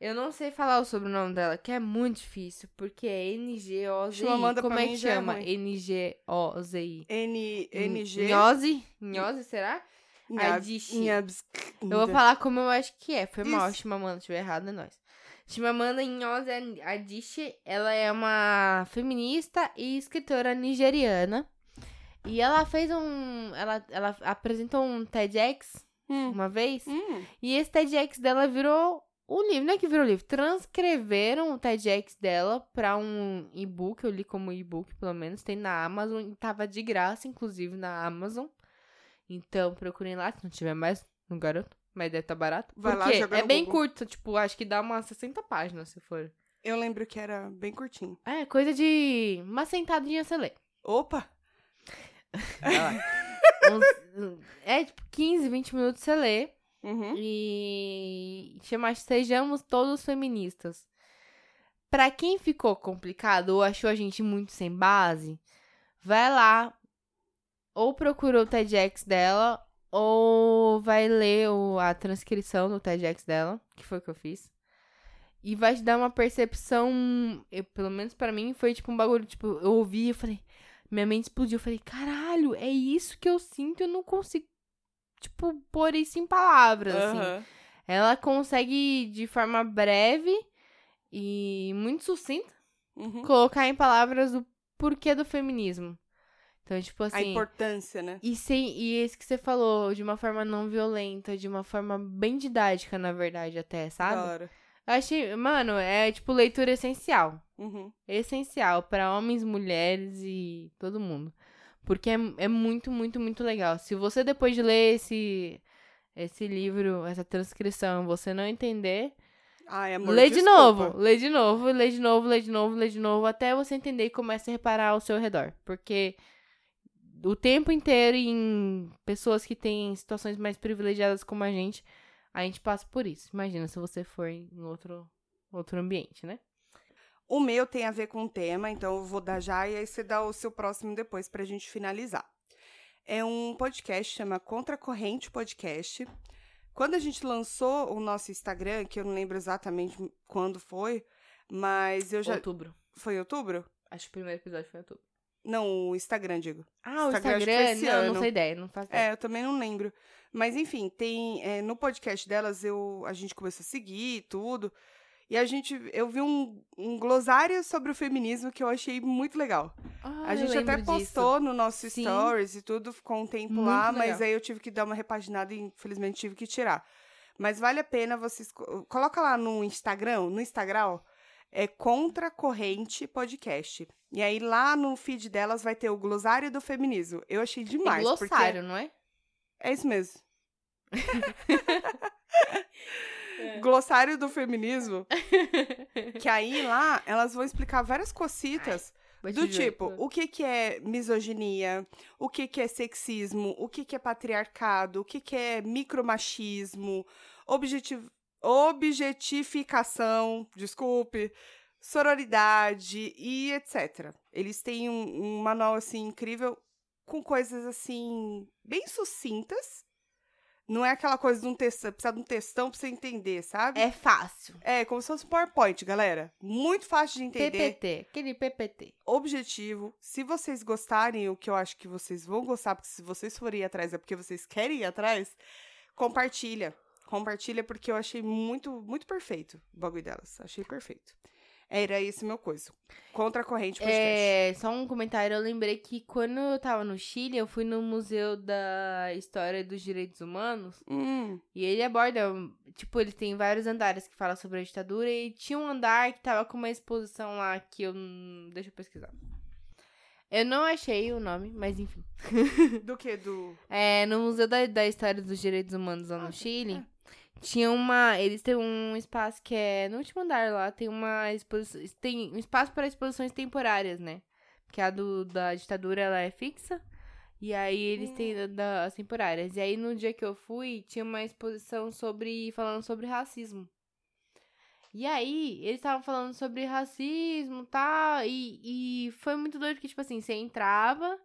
Eu não sei falar o sobrenome dela, que é muito difícil, porque é N-G-O-Z-I. Como é que é chama? N-G-O-Z-I. NG. Nhose? Nhose, será? Nhabs- Eu vou falar como eu acho que é. Foi mal. Chimamanda. Se tiver errado, é nóis. Chimamanda Ngozi Adichie, ela é uma feminista e escritora nigeriana. E ela fez um... Ela, ela apresentou um TEDx Hum. uma vez. Hum. E esse TEDx dela virou O livro, não é que virou livro, transcreveram o TEDx dela pra um e-book, eu li como e-book, pelo menos, tem na Amazon, e tava de graça, inclusive, na Amazon. Então, procurem lá, se não tiver mais, no garoto, mas deve estar tá barato. Vai lá, é bem Google. curto, tipo, acho que dá umas 60 páginas, se for. Eu lembro que era bem curtinho. É, coisa de uma sentadinha você lê. Opa! <laughs> É, tipo, 15, 20 minutos você lê. Uhum. E chama Sejamos Todos Feministas. Pra quem ficou complicado ou achou a gente muito sem base, vai lá ou procura o TEDx dela ou vai ler o- a transcrição do TEDx dela, que foi o que eu fiz. E vai te dar uma percepção, eu- pelo menos pra mim, foi tipo um bagulho, tipo, eu ouvi e falei, minha mente explodiu, eu falei, caralho, é isso que eu sinto, eu não consigo, tipo, pôr isso em palavras, assim. Aham. Ela consegue, de forma breve e muito sucinta, Uhum. colocar em palavras o porquê do feminismo. Então, tipo A assim. importância, né? E, sem, e esse que você falou, de uma forma não violenta, de uma forma bem didática, na verdade, até, sabe? Eu achei, mano, é tipo leitura essencial. Uhum. Essencial pra homens, mulheres e todo mundo. Porque é, é muito, muito, muito legal. Se você, depois de ler esse, esse livro, essa transcrição, você não entender, Ai, amor, lê de desculpa. novo, lê de novo, lê de novo, lê de novo, lê de novo, até você entender e começa a reparar ao seu redor. Porque o tempo inteiro em pessoas que têm situações mais privilegiadas como a gente, a gente passa por isso. Imagina se você for em outro, outro ambiente, né? O meu tem a ver com o tema, então eu vou dar já e aí você dá o seu próximo depois pra gente finalizar. É um podcast, chama Contracorrente Podcast. Quando a gente lançou o nosso Instagram, que eu não lembro exatamente quando foi, mas eu já. Outubro. Foi outubro? Acho que o primeiro episódio foi outubro. Não, o Instagram, digo. Ah, o Instagram, Instagram? Não, ano. não sei ideia, não faço ideia. É, eu também não lembro. Mas enfim, tem é, no podcast delas eu a gente começou a seguir tudo. E a gente eu vi um, um glossário sobre o feminismo que eu achei muito legal. Ah, a gente até postou no nosso Sim. stories e tudo, ficou um tempo Muito lá, mas legal. aí eu tive que dar uma repaginada e infelizmente tive que tirar. Mas vale a pena vocês co- coloca lá no Instagram, no Instagram, é Contra Corrente Podcast. E aí lá no feed delas vai ter o glossário do feminismo. Eu achei disso. demais, É porque glossário, não é? é isso mesmo. <laughs> Glossário do feminismo. <laughs> Que aí lá elas vão explicar várias cocitas te do dizer. tipo, o que que é misoginia, o que que é sexismo, o que que é patriarcado, o que que é micromachismo, objeti- objetificação, desculpe, sororidade e etc. Eles têm um, um manual assim incrível com coisas assim bem sucintas. Não é aquela coisa de um textão, precisa de um textão pra você entender, sabe? É fácil. É, como se fosse um PowerPoint, galera. Muito fácil de entender PPT, aquele PPT. objetivo. Se vocês gostarem, o que eu acho que vocês vão gostar, porque se vocês forem ir atrás é porque vocês querem ir atrás, compartilha. Compartilha porque eu achei muito, muito perfeito o bagulho delas. Achei perfeito. Era esse meu coisa. Contra a corrente podcast. É, só um comentário, eu lembrei que quando eu tava no Chile, eu fui no Museu da História dos Direitos Humanos, Hum, e ele aborda, tipo, ele tem vários andares que falam sobre a ditadura, e tinha um andar que tava com uma exposição lá que eu... Deixa eu pesquisar. Eu não achei o nome, mas enfim. do que? Do. <laughs> É, no Museu da, da História dos Direitos Humanos lá no Ah, Chile, tinha uma. Eles têm um espaço que é. No último andar lá, tem uma exposição. Tem um espaço para exposições temporárias, né? Porque a do, da ditadura ela é fixa. E aí eles têm da- das temporárias. E aí no dia que eu fui, tinha uma exposição sobre. falando sobre racismo. E aí, eles estavam falando sobre racismo tal, e, e foi muito doido que, tipo assim, você entrava,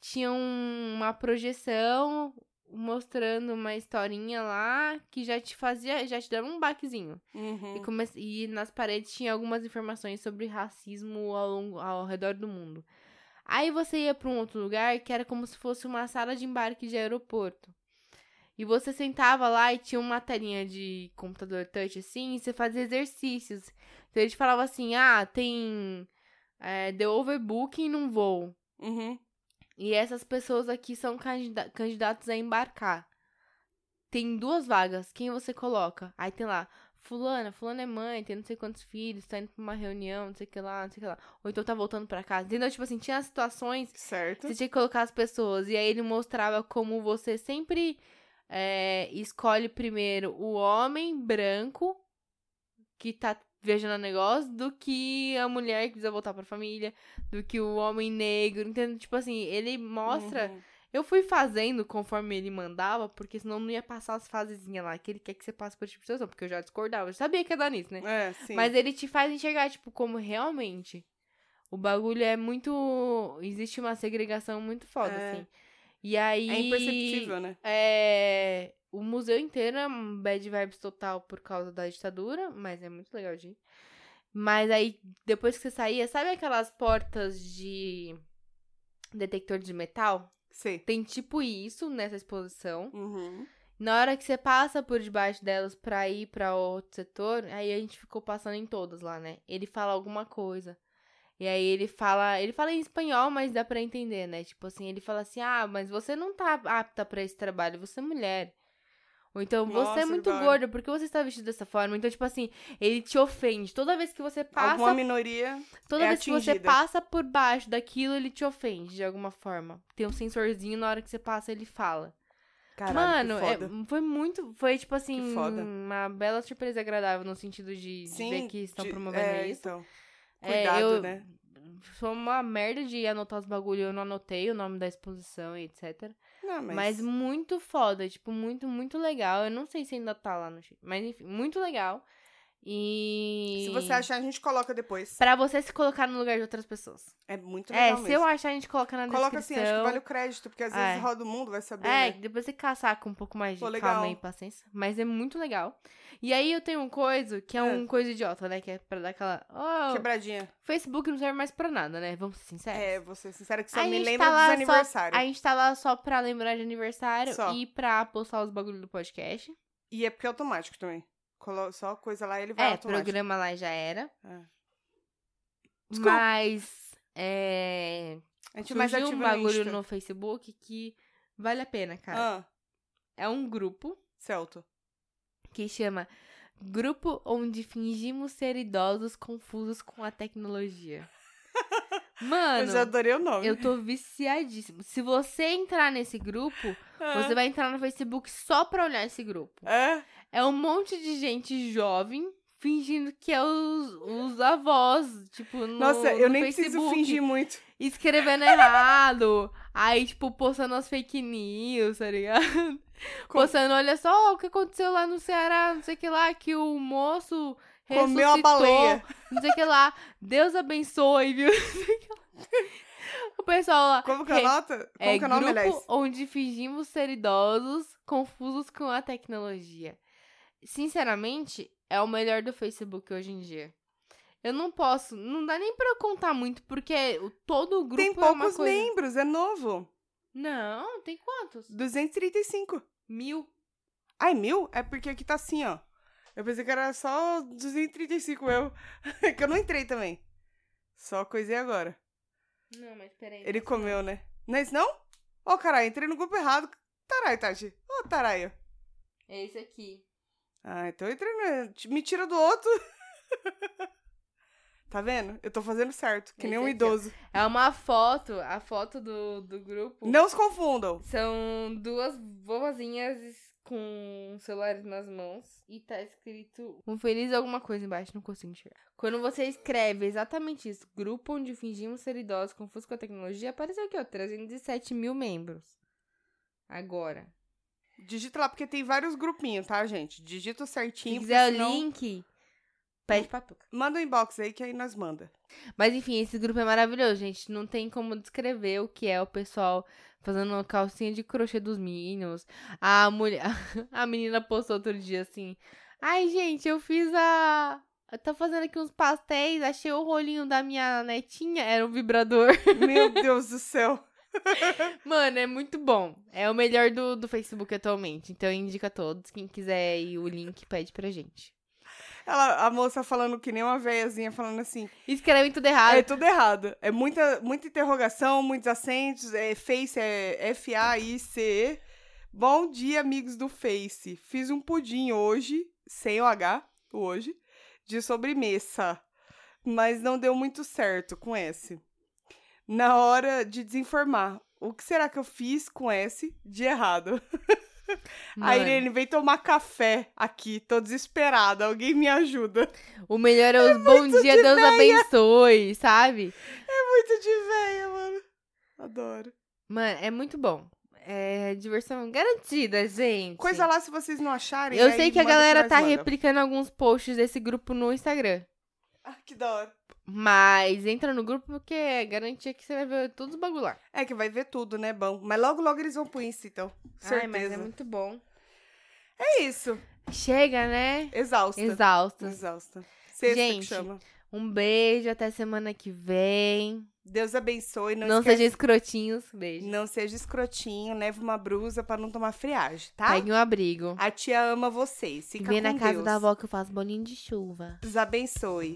tinha um- uma projeção mostrando uma historinha lá que já te fazia, já te dava um baquezinho. Uhum. E, come- e nas paredes tinha algumas informações sobre racismo ao, longo, ao redor do mundo. Aí você ia pra um outro lugar que era como se fosse uma sala de embarque de aeroporto. E você sentava lá e tinha uma telinha de computador touch assim, e você fazia exercícios. Então ele te falava assim: ah, tem. É, deu overbooking num voo. Uhum. E essas pessoas aqui são candida- candidatos a embarcar. tem duas vagas, quem você coloca? Aí tem lá, fulana, fulana é mãe, tem não sei quantos filhos, tá indo pra uma reunião, não sei o que lá, não sei o que lá. Ou então tá voltando pra casa. Entendeu? Tipo assim, tinha situações Certo. você tinha que colocar as pessoas. E aí ele mostrava como você sempre é, escolhe primeiro o homem branco que tá viajando a negócio do que a mulher que precisa voltar pra família, do que o homem negro, entendeu? Tipo assim, ele mostra. Uhum. Eu fui fazendo conforme ele mandava, porque senão não ia passar as fasezinhas lá, que ele quer que você passe por tipo de situação, porque eu já discordava. Eu sabia que ia dar nisso, né? É, sim. Mas ele te faz enxergar, tipo, como realmente o bagulho é muito. Existe uma segregação muito foda, É. assim. E aí. É imperceptível, né? É. O museu inteiro é um bad vibes total por causa da ditadura, mas é muito legal de ir. Mas aí, depois que você saía, sabe aquelas portas de detector de metal? Sei. Tem tipo isso nessa exposição. Uhum. Na hora que você passa por debaixo delas pra ir pra outro setor, aí a gente ficou passando em todas lá, né? Ele fala alguma coisa. E aí ele fala, ele fala em espanhol, mas dá pra entender, né? Tipo assim, ele fala assim: "Ah, mas você não tá apta pra esse trabalho, você é mulher". Ou então, você Nossa, é muito cara. gorda, por que você está vestido dessa forma? Então, tipo assim, ele te ofende. Toda vez que você passa Alguma minoria. Toda é vez que você atingida. passa por baixo daquilo, ele te ofende de alguma forma. Tem um sensorzinho, na hora que você passa, ele fala. Caralho, Mano, é- foi muito. Foi, tipo assim, uma bela surpresa agradável no sentido de, de Sim, ver que estão de- promovendo é, isso. Então. É, Cuidado, eu- né? Foi uma merda de anotar os bagulho, eu não anotei o nome da exposição e etc. Não, mas... Mas... muito foda, tipo, muito, muito legal. Eu não sei se ainda tá lá no Chile, mas enfim, muito legal. E. Se você achar, a gente coloca depois. Pra você se colocar no lugar de outras pessoas. É muito É, legal se mesmo. eu achar, a gente coloca na Coloca assim, descrição. acho que vale o crédito, porque às vezes É. roda o mundo, vai saber, É, né? depois você caçar com um pouco mais de Pô, calma e paciência. Mas é muito legal. E aí eu tenho um coisa que é, É. um coisa idiota, né? Que é pra dar aquela. Oh, Quebradinha. Facebook não serve mais pra nada, né? Vamos ser sinceros. É, vou ser sincera que só A me lembra tá dos só- aniversários. A gente tá lá só pra lembrar de aniversário Só. e pra postar os bagulhos do podcast. E é porque é automático também. Só coisa lá ele vai É, automático. programa lá já era. É. Desculpa. Mas. É. A gente mais um bagulho Insta. no Facebook que vale a pena, cara. Ah, É um grupo Celto. que chama Grupo onde fingimos ser idosos confusos com a tecnologia. Mano, eu já adorei o nome. eu tô viciadíssimo. Se você entrar nesse grupo, Ah. você vai entrar no Facebook só pra olhar esse grupo. É? É um monte de gente jovem fingindo que é os, os avós, tipo, no, Nossa, eu no nem Facebook, preciso fingir muito. escrevendo errado. Aí, tipo, postando as fake news, tá ligado? Com- Postando, olha só o que aconteceu lá no Ceará, não sei o que lá, que o moço Comeu a ressuscitou, baleia. Não sei o que lá. Deus abençoe, viu? <laughs> Não sei o que lá. O pessoal lá. Como que re- anota? Como é que é grupo aliás? onde fingimos ser idosos, confusos com a tecnologia. Sinceramente, é o melhor do Facebook hoje em dia. Eu não posso, não dá nem pra eu contar muito, porque todo o grupo Tem é uma poucos coisa... membros, é novo. Não, tem quantos? 235. Mil. Ai, mil? É porque aqui tá assim, ó. Eu pensei que era só 235 eu. <laughs> que eu não entrei também. Só coisei agora. Não, mas peraí. Ele comeu, né? Não é isso não? Ô, caralho, entrei no grupo errado. Tarai, Tati. Ô, taraio. É esse aqui. Ah, então eu entrei no... Me tira do outro. <laughs> tá vendo? Eu tô fazendo certo, que nem Esse um aqui, ó. idoso. É uma foto, a foto do, do grupo. Não se confundam. São duas vovozinhas com celulares nas mãos e tá escrito um feliz alguma coisa embaixo, não consigo enxergar. Quando você escreve exatamente isso, grupo onde fingimos ser idosos confusos com a tecnologia, apareceu aqui, ó, 307 mil membros. Agora. Digita lá, porque tem vários grupinhos, tá, gente? Digita Se certinho. quiser porque o senão- link, pede pra Tuca. Manda um inbox aí que aí nós manda. Mas enfim, esse grupo é maravilhoso, gente. Não tem como descrever o que é o pessoal fazendo uma calcinha de crochê dos Minions. A mulher, <laughs> a menina postou outro dia assim: "Ai, gente, eu fiz a eu tô fazendo aqui uns pastéis, achei o rolinho da minha netinha, era um vibrador. <laughs> Meu Deus do céu. <laughs> Mano, é muito bom. É o melhor do, do Facebook atualmente. Então indica a todos. Quem quiser ir o link, pede pra gente. Ela, a moça falando que nem uma velhazinha, falando assim. Escrevem tudo errado. É tudo errado. É muita, muita interrogação, muitos acentos. É face, é F-A-I-C-E. Bom dia, amigos do Face. Fiz um pudim hoje, sem o H, hoje, de sobremesa. Mas não deu muito certo com S. Na hora de desinformar, o que será que eu fiz com S de errado? <laughs> <laughs> A Mano, Irene vem tomar café aqui, tô desesperada. Alguém me ajuda. O melhor é os bom dia, de Deus véia. abençoe, sabe? Muito de véia, mano. Adoro. Mano, é muito bom. É diversão garantida, gente. Coisa lá se vocês não acharem. Eu sei que a galera tá replicando alguns posts desse grupo no Instagram. Ah, que da hora. Mas entra no grupo porque é garantia que você vai ver todos os bagulho lá. É que vai ver tudo, né? Bom. Mas logo, logo eles vão pro Insta, então. Certeza. Ai, mas é muito bom. É isso. Chega, né? Exausta. Exaustos. Exausta. Sexta Gente, que chama. Um beijo, até semana que vem. Deus abençoe. Não, Não, esquece- sejam escrotinhos. Beijo. Não seja escrotinho. Leve uma brusa pra não tomar friagem, tá? Pegue um abrigo. A tia ama vocês. Fica Vem na casa Deus. da avó que eu faço bolinho de chuva. Deus abençoe.